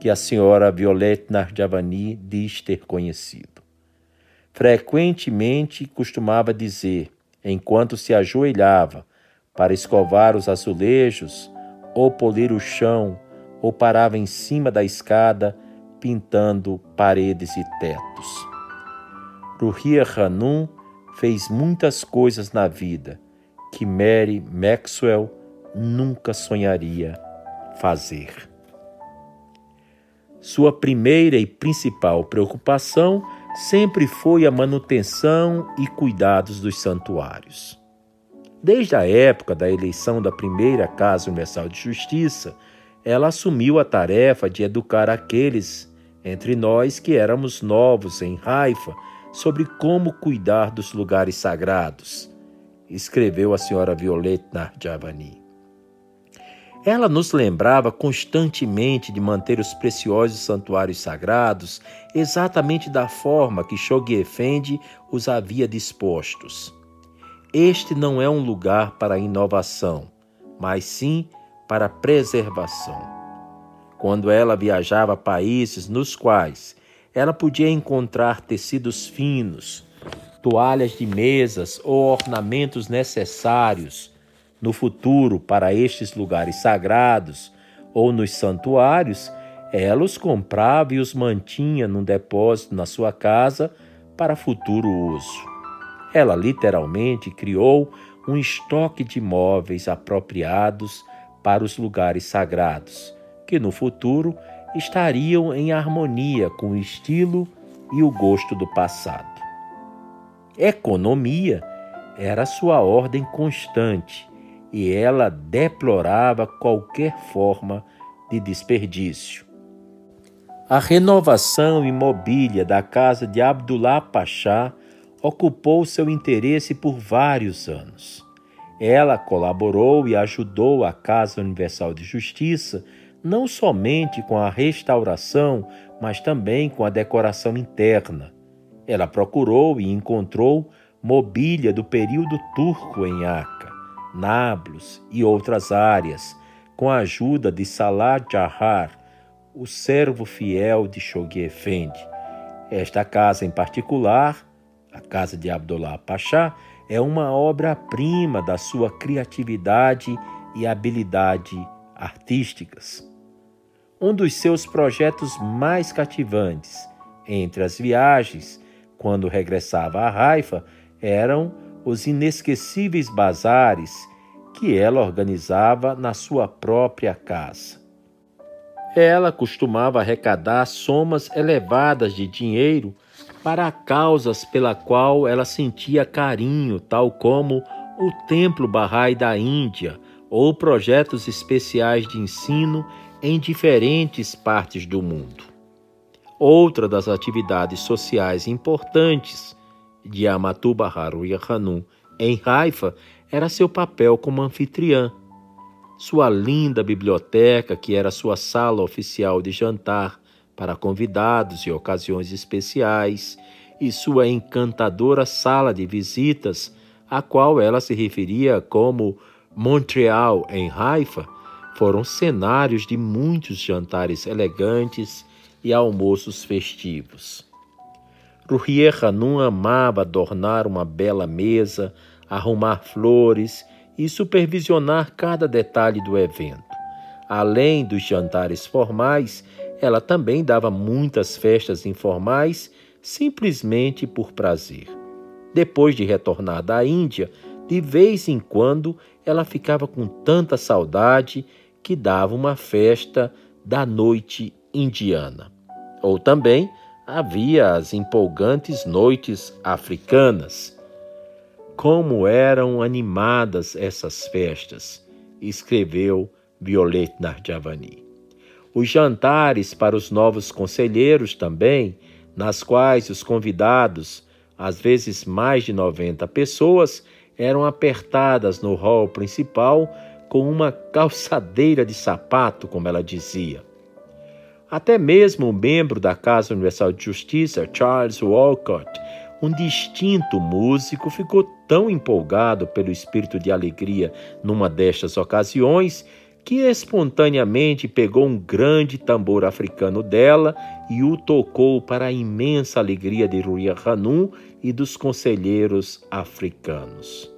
B: que a senhora Violette Narjavani diz ter conhecido. Frequentemente costumava dizer, enquanto se ajoelhava para escovar os azulejos, ou polir o chão, ou parava em cima da escada pintando paredes e tetos. Ruhia Hanum fez muitas coisas na vida que Mary Maxwell nunca sonharia fazer. Sua primeira e principal preocupação sempre foi a manutenção e cuidados dos santuários. Desde a época da eleição da primeira Casa Universal de Justiça, ela assumiu a tarefa de educar aqueles entre nós que éramos novos em Haifa sobre como cuidar dos lugares sagrados, escreveu a senhora Violette Narjavani. Ela nos lembrava constantemente de manter os preciosos santuários sagrados exatamente da forma que Shoghi Effendi os havia dispostos. Este não é um lugar para inovação, mas sim para preservação. Quando ela viajava a países nos quais ela podia encontrar tecidos finos, toalhas de mesas ou ornamentos necessários no futuro para estes lugares sagrados ou nos santuários, ela os comprava e os mantinha num depósito na sua casa para futuro uso. Ela literalmente criou um estoque de móveis apropriados para os lugares sagrados, que no futuro estariam em harmonia com o estilo e o gosto do passado. Economia era sua ordem constante e ela deplorava qualquer forma de desperdício. A renovação imobília da casa de Abdullah Pachá ocupou seu interesse por vários anos. Ela colaborou e ajudou a Casa Universal de Justiça não somente com a restauração, mas também com a decoração interna. Ela procurou e encontrou mobília do período turco em Acre. Nablus e outras áreas, com a ajuda de Salah Jahar, o servo fiel de Shoghi Effendi. Esta casa em particular, a casa de Abdullah Pasha, é uma obra-prima da sua criatividade e habilidade artísticas. Um dos seus projetos mais cativantes entre as viagens, quando regressava a Haifa, eram os inesquecíveis bazares que ela organizava na sua própria casa. Ela costumava arrecadar somas elevadas de dinheiro para causas pela qual ela sentia carinho, tal como o Templo Bahá'í da Índia ou projetos especiais de ensino em diferentes partes do mundo. Outra das atividades sociais importantes de Amatuba Haruya Hanum em Haifa era seu papel como anfitriã. Sua linda biblioteca, que era sua sala oficial de jantar para convidados e ocasiões especiais, e sua encantadora sala de visitas, a qual ela se referia como Montreal em Haifa, foram cenários de muitos jantares elegantes e almoços festivos. Ruhier Hanum amava adornar uma bela mesa, arrumar flores e supervisionar cada detalhe do evento. Além dos jantares formais, ela também dava muitas festas informais simplesmente por prazer. Depois de retornar da Índia, de vez em quando ela ficava com tanta saudade que dava uma festa da noite indiana. Ou também havia as empolgantes noites africanas. Como eram animadas essas festas, escreveu Violette Narjavani. Os jantares para os novos conselheiros também, nas quais os convidados, às vezes mais de 90 pessoas, eram apertadas no hall principal com uma calçadeira de sapato, como ela dizia. Até mesmo o membro da Casa Universal de Justiça, Charles Walcott, um distinto músico, ficou tão empolgado pelo espírito de alegria numa destas ocasiões que espontaneamente pegou um grande tambor africano dela e o tocou para a imensa alegria de Ruia Hanum e dos conselheiros africanos.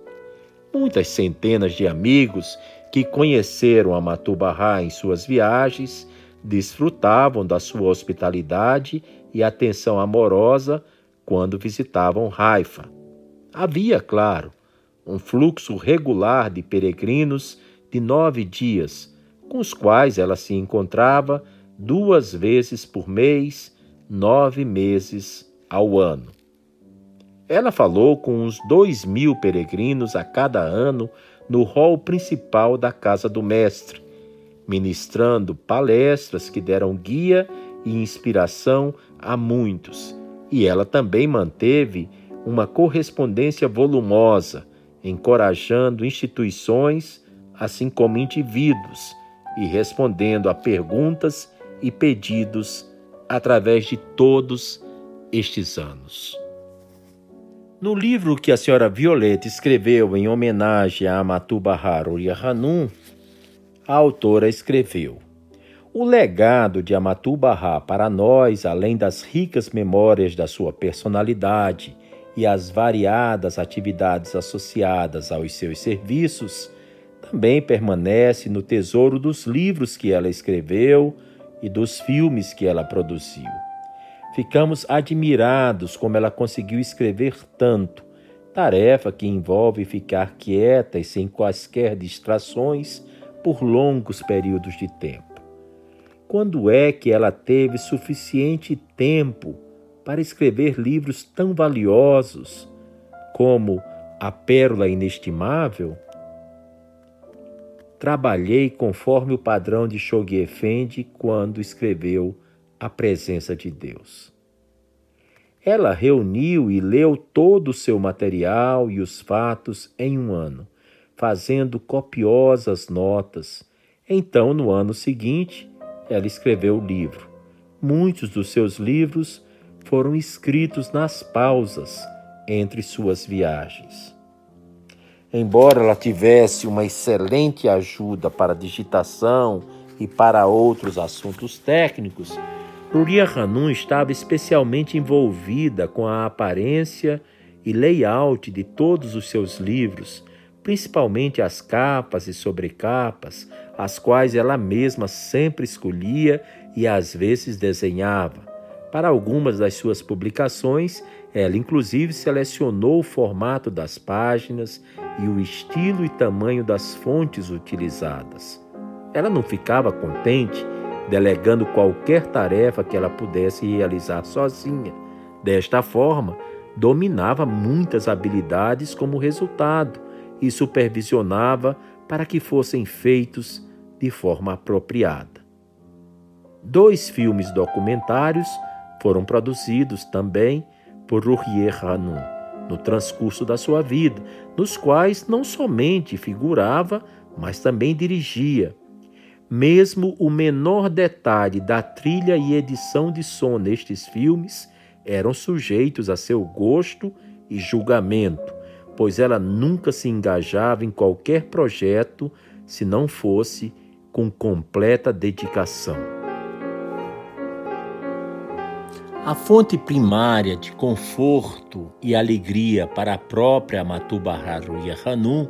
B: Muitas centenas de amigos que conheceram a Matubahá em suas viagens desfrutavam da sua hospitalidade e atenção amorosa quando visitavam Haifa. Havia, claro, um fluxo regular de peregrinos de nove dias, com os quais ela se encontrava duas vezes por mês, nove meses ao ano. Ela falou com uns dois mil peregrinos a cada ano no hall principal da casa do mestre, ministrando palestras que deram guia e inspiração a muitos. E ela também manteve uma correspondência volumosa, encorajando instituições, assim como indivíduos, e respondendo a perguntas e pedidos através de todos estes anos. No livro que a senhora Violeta escreveu em homenagem a Amatu Bahar Hanum, a autora escreveu: O legado de Amatu Bahá para nós, além das ricas memórias da sua personalidade e as variadas atividades associadas aos seus serviços, também permanece no tesouro dos livros que ela escreveu e dos filmes que ela produziu. Ficamos admirados como ela conseguiu escrever tanto, tarefa que envolve ficar quieta e sem quaisquer distrações por longos períodos de tempo. Quando é que ela teve suficiente tempo para escrever livros tão valiosos como A Pérola Inestimável? Trabalhei conforme o padrão de Shoghi Effendi quando escreveu a presença de Deus. Ela reuniu e leu todo o seu material e os fatos em um ano, fazendo copiosas notas. Então, no ano seguinte, ela escreveu o livro. Muitos dos seus livros foram escritos nas pausas entre suas viagens. Embora ela tivesse uma excelente ajuda para digitação e para outros assuntos técnicos, Luria Hanum estava especialmente envolvida com a aparência e layout de todos os seus livros, principalmente as capas e sobrecapas, as quais ela mesma sempre escolhia e às vezes desenhava. Para algumas das suas publicações, ela inclusive selecionou o formato das páginas e o estilo e tamanho das fontes utilizadas. Ela não ficava contente delegando qualquer tarefa que ela pudesse realizar sozinha. Desta forma, dominava muitas habilidades como resultado e supervisionava para que fossem feitos de forma apropriada. Dois filmes documentários foram produzidos também por Rourier Hanum no transcurso da sua vida, nos quais não somente figurava, mas também dirigia mesmo o menor detalhe da trilha e edição de som nestes filmes eram sujeitos a seu gosto e julgamento, pois ela nunca se engajava em qualquer projeto se não fosse com completa dedicação. A fonte primária de conforto e alegria para a própria Matubaharu Hanum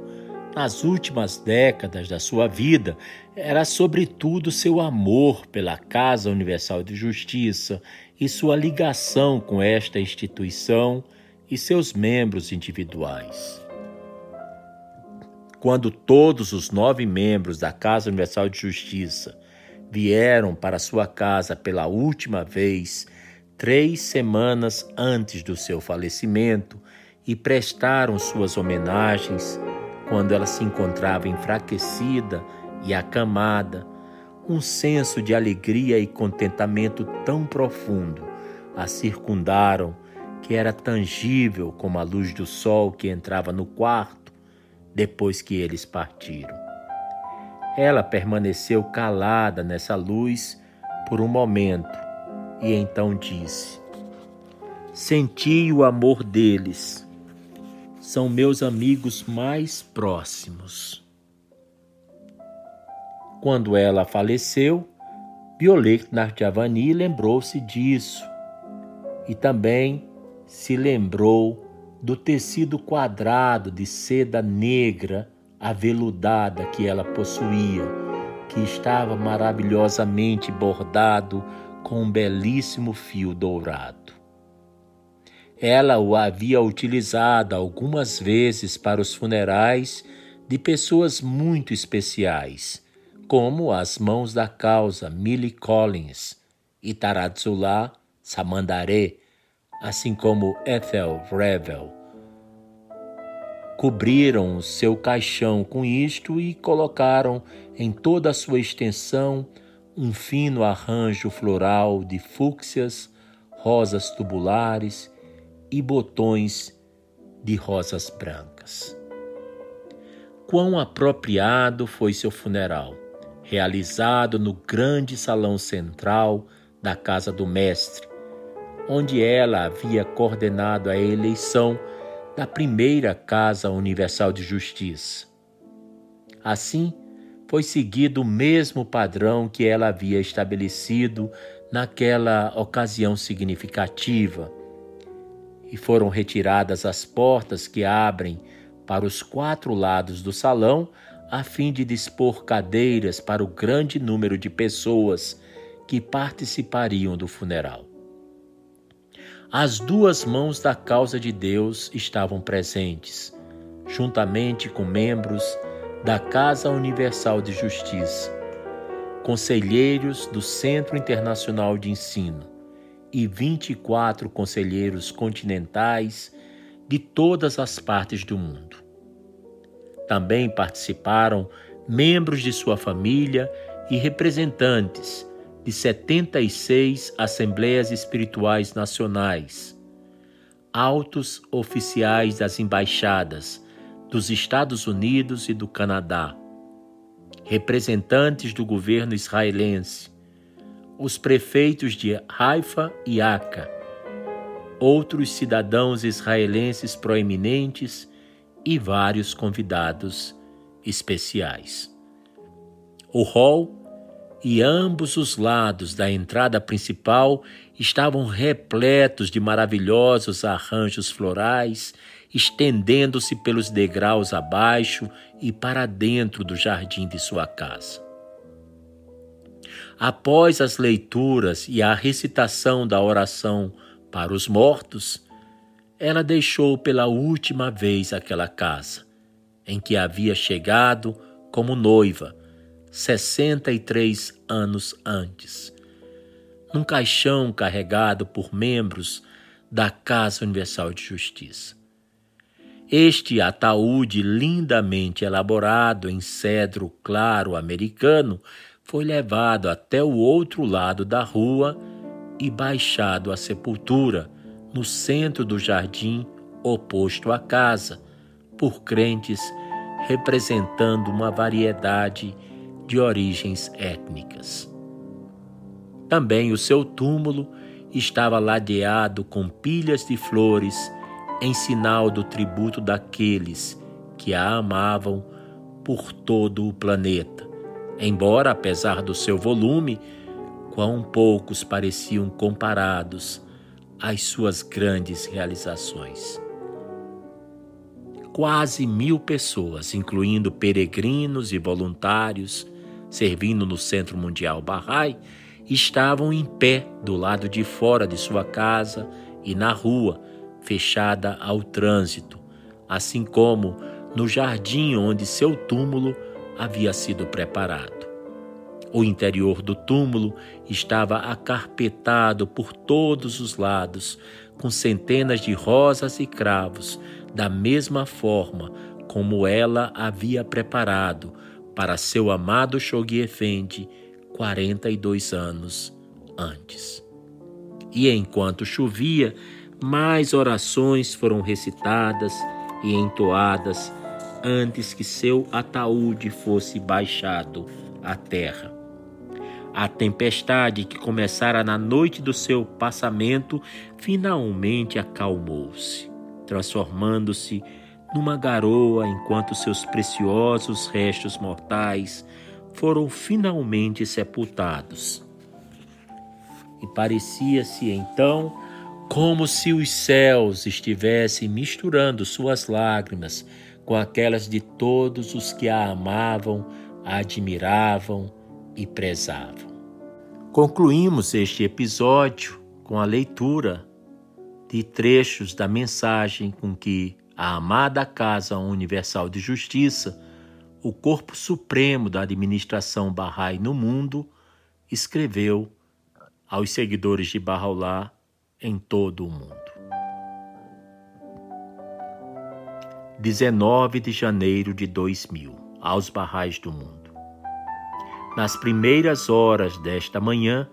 B: nas últimas décadas da sua vida era sobretudo seu amor pela Casa Universal de Justiça e sua ligação com esta instituição e seus membros individuais. Quando todos os nove membros da Casa Universal de Justiça vieram para sua casa pela última vez, três semanas antes do seu falecimento, e prestaram suas homenagens, quando ela se encontrava enfraquecida e acamada, um senso de alegria e contentamento tão profundo a circundaram que era tangível como a luz do sol que entrava no quarto depois que eles partiram. Ela permaneceu calada nessa luz por um momento e então disse: Senti o amor deles são meus amigos mais próximos. Quando ela faleceu, Violet Narjavani lembrou-se disso e também se lembrou do tecido quadrado de seda negra aveludada que ela possuía, que estava maravilhosamente bordado com um belíssimo fio dourado. Ela o havia utilizado algumas vezes para os funerais de pessoas muito especiais, como as mãos da causa Millie Collins e Taratsula Samandare, assim como Ethel Revel. Cobriram seu caixão com isto e colocaram em toda a sua extensão, um fino arranjo floral de fúcsias, rosas tubulares e botões de rosas brancas. Quão apropriado foi seu funeral, realizado no grande salão central da casa do mestre, onde ela havia coordenado a eleição da primeira Casa Universal de Justiça. Assim, foi seguido o mesmo padrão que ela havia estabelecido naquela ocasião significativa, e foram retiradas as portas que abrem para os quatro lados do salão, a fim de dispor cadeiras para o grande número de pessoas que participariam do funeral. As duas mãos da causa de Deus estavam presentes, juntamente com membros da Casa Universal de Justiça, conselheiros do Centro Internacional de Ensino e 24 conselheiros continentais de todas as partes do mundo. Também participaram membros de sua família e representantes de 76 Assembleias Espirituais Nacionais, altos oficiais das embaixadas dos Estados Unidos e do Canadá, representantes do governo israelense, os prefeitos de Haifa e Aca, outros cidadãos israelenses proeminentes e vários convidados especiais. O hall e ambos os lados da entrada principal estavam repletos de maravilhosos arranjos florais, estendendo-se pelos degraus abaixo e para dentro do jardim de sua casa. Após as leituras e a recitação da oração para os mortos, ela deixou pela última vez aquela casa, em que havia chegado como noiva 63 anos antes, num caixão carregado por membros da Casa Universal de Justiça. Este ataúde lindamente elaborado em cedro claro americano foi levado até o outro lado da rua e baixado à sepultura no centro do jardim oposto à casa, por crentes representando uma variedade de origens étnicas. Também o seu túmulo estava ladeado com pilhas de flores em sinal do tributo daqueles que a amavam por todo o planeta. Embora, apesar do seu volume, quão poucos pareciam comparados às suas grandes realizações. Quase mil pessoas, incluindo peregrinos e voluntários, servindo no Centro Mundial Bahá'í, estavam em pé do lado de fora de sua casa e na rua, fechada ao trânsito, assim como no jardim onde seu túmulo havia sido preparado. O interior do túmulo estava acarpetado por todos os lados, com centenas de rosas e cravos, da mesma forma como ela havia preparado para seu amado Shoghi Effendi 42 anos antes. E enquanto chovia, mais orações foram recitadas e entoadas antes que seu ataúde fosse baixado à terra. A tempestade que começara na noite do seu passamento finalmente acalmou-se, transformando-se numa garoa enquanto seus preciosos restos mortais foram finalmente sepultados. E parecia-se então como se os céus estivessem misturando suas lágrimas com aquelas de todos os que a amavam, a admiravam e prezavam. Concluímos este episódio com a leitura de trechos da mensagem com que a amada Casa Universal de Justiça, o corpo supremo da administração Bahá'í no mundo, escreveu aos seguidores de Bahá'u'lláh em todo o mundo. 19 de janeiro de 2000, aos barrais do mundo. Nas primeiras horas desta manhã,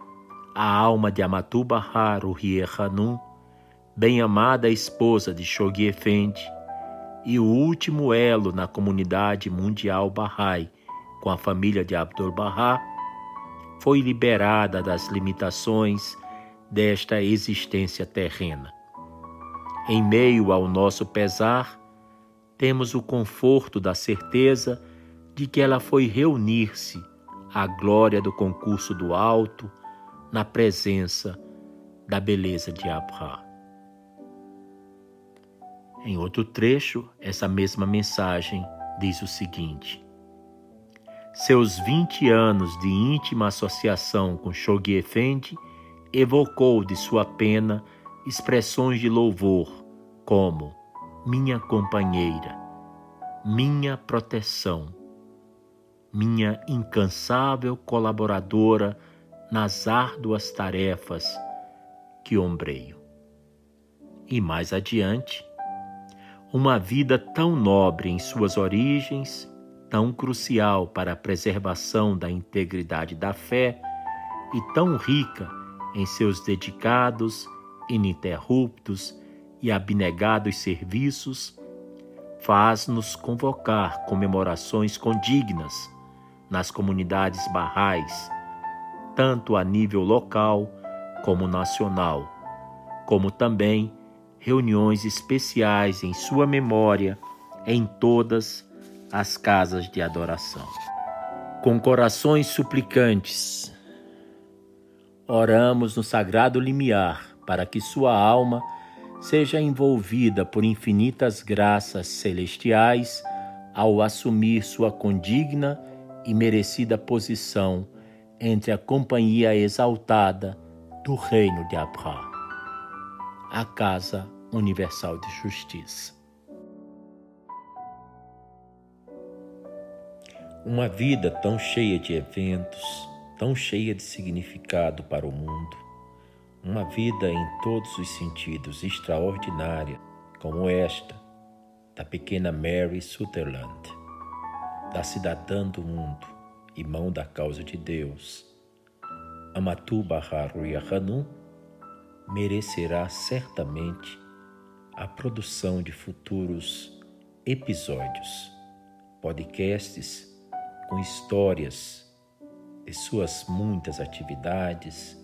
B: a alma de Amatu Bahar Rie Hanum, bem-amada esposa de Shoghi Effendi, e o último elo na comunidade mundial Bahá'í com a família de Abdul Bahá, foi liberada das limitações desta existência terrena. Em meio ao nosso pesar, temos o conforto da certeza de que ela foi reunir-se à glória do concurso do alto na presença da beleza de Abraham. Em outro trecho, essa mesma mensagem diz o seguinte: Seus 20 anos de íntima associação com Shoghi Effendi evocou de sua pena expressões de louvor como minha companheira, minha proteção, minha incansável colaboradora nas árduas tarefas que ombreio. E mais adiante, uma vida tão nobre em suas origens, tão crucial para a preservação da integridade da fé e tão rica em seus dedicados, ininterruptos e abnegados serviços, faz-nos convocar comemorações condignas nas comunidades barrais, tanto a nível local como nacional, como também reuniões especiais em sua memória em todas as casas de adoração. Com corações suplicantes, oramos no sagrado limiar para que sua alma seja envolvida por infinitas graças celestiais ao assumir sua condigna e merecida posição entre a companhia exaltada do reino de Abraão, a casa universal de justiça. Uma vida tão cheia de eventos, tão cheia de significado para o mundo, uma vida em todos os sentidos extraordinária, como esta da pequena Mary Sutherland, da cidadã do mundo, irmão da causa de Deus, Amatu Bahar Hanum, merecerá certamente a produção de futuros episódios, podcasts com histórias de suas muitas atividades,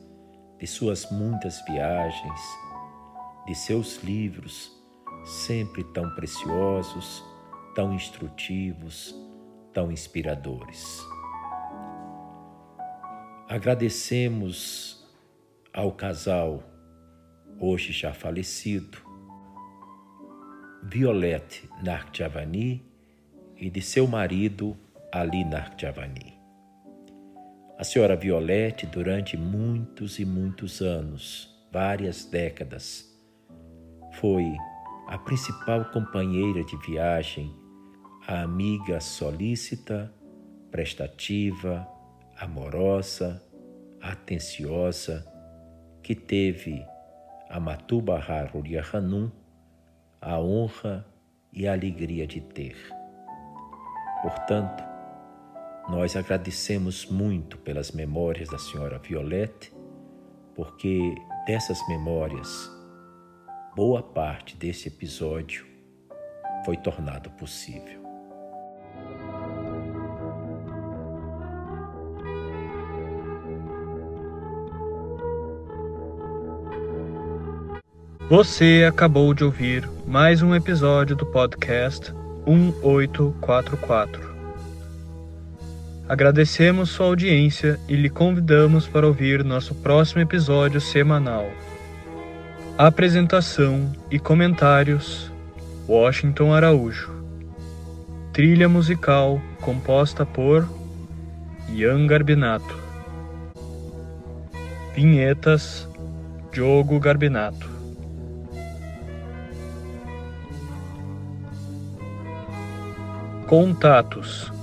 B: de suas muitas viagens, de seus livros, sempre tão preciosos, tão instrutivos, tão inspiradores. Agradecemos ao casal, hoje já falecido, Violette Narkjavani e de seu marido Ali Narkjavani. A senhora Violette, durante muitos e muitos anos, várias décadas, foi a principal companheira de viagem, a amiga solícita, prestativa, amorosa, atenciosa, que teve a Matuba Haruria Hanum a honra e a alegria de ter. Portanto, nós agradecemos muito pelas memórias da senhora Violette, porque dessas memórias, boa parte desse episódio foi tornado possível.
A: Você acabou de ouvir mais um episódio do podcast 1844. Agradecemos sua audiência e lhe convidamos para ouvir nosso próximo episódio semanal. Apresentação e comentários: Washington Araújo. Trilha musical composta por Ian Garbinato. Vinhetas: Diogo Garbinato. Contatos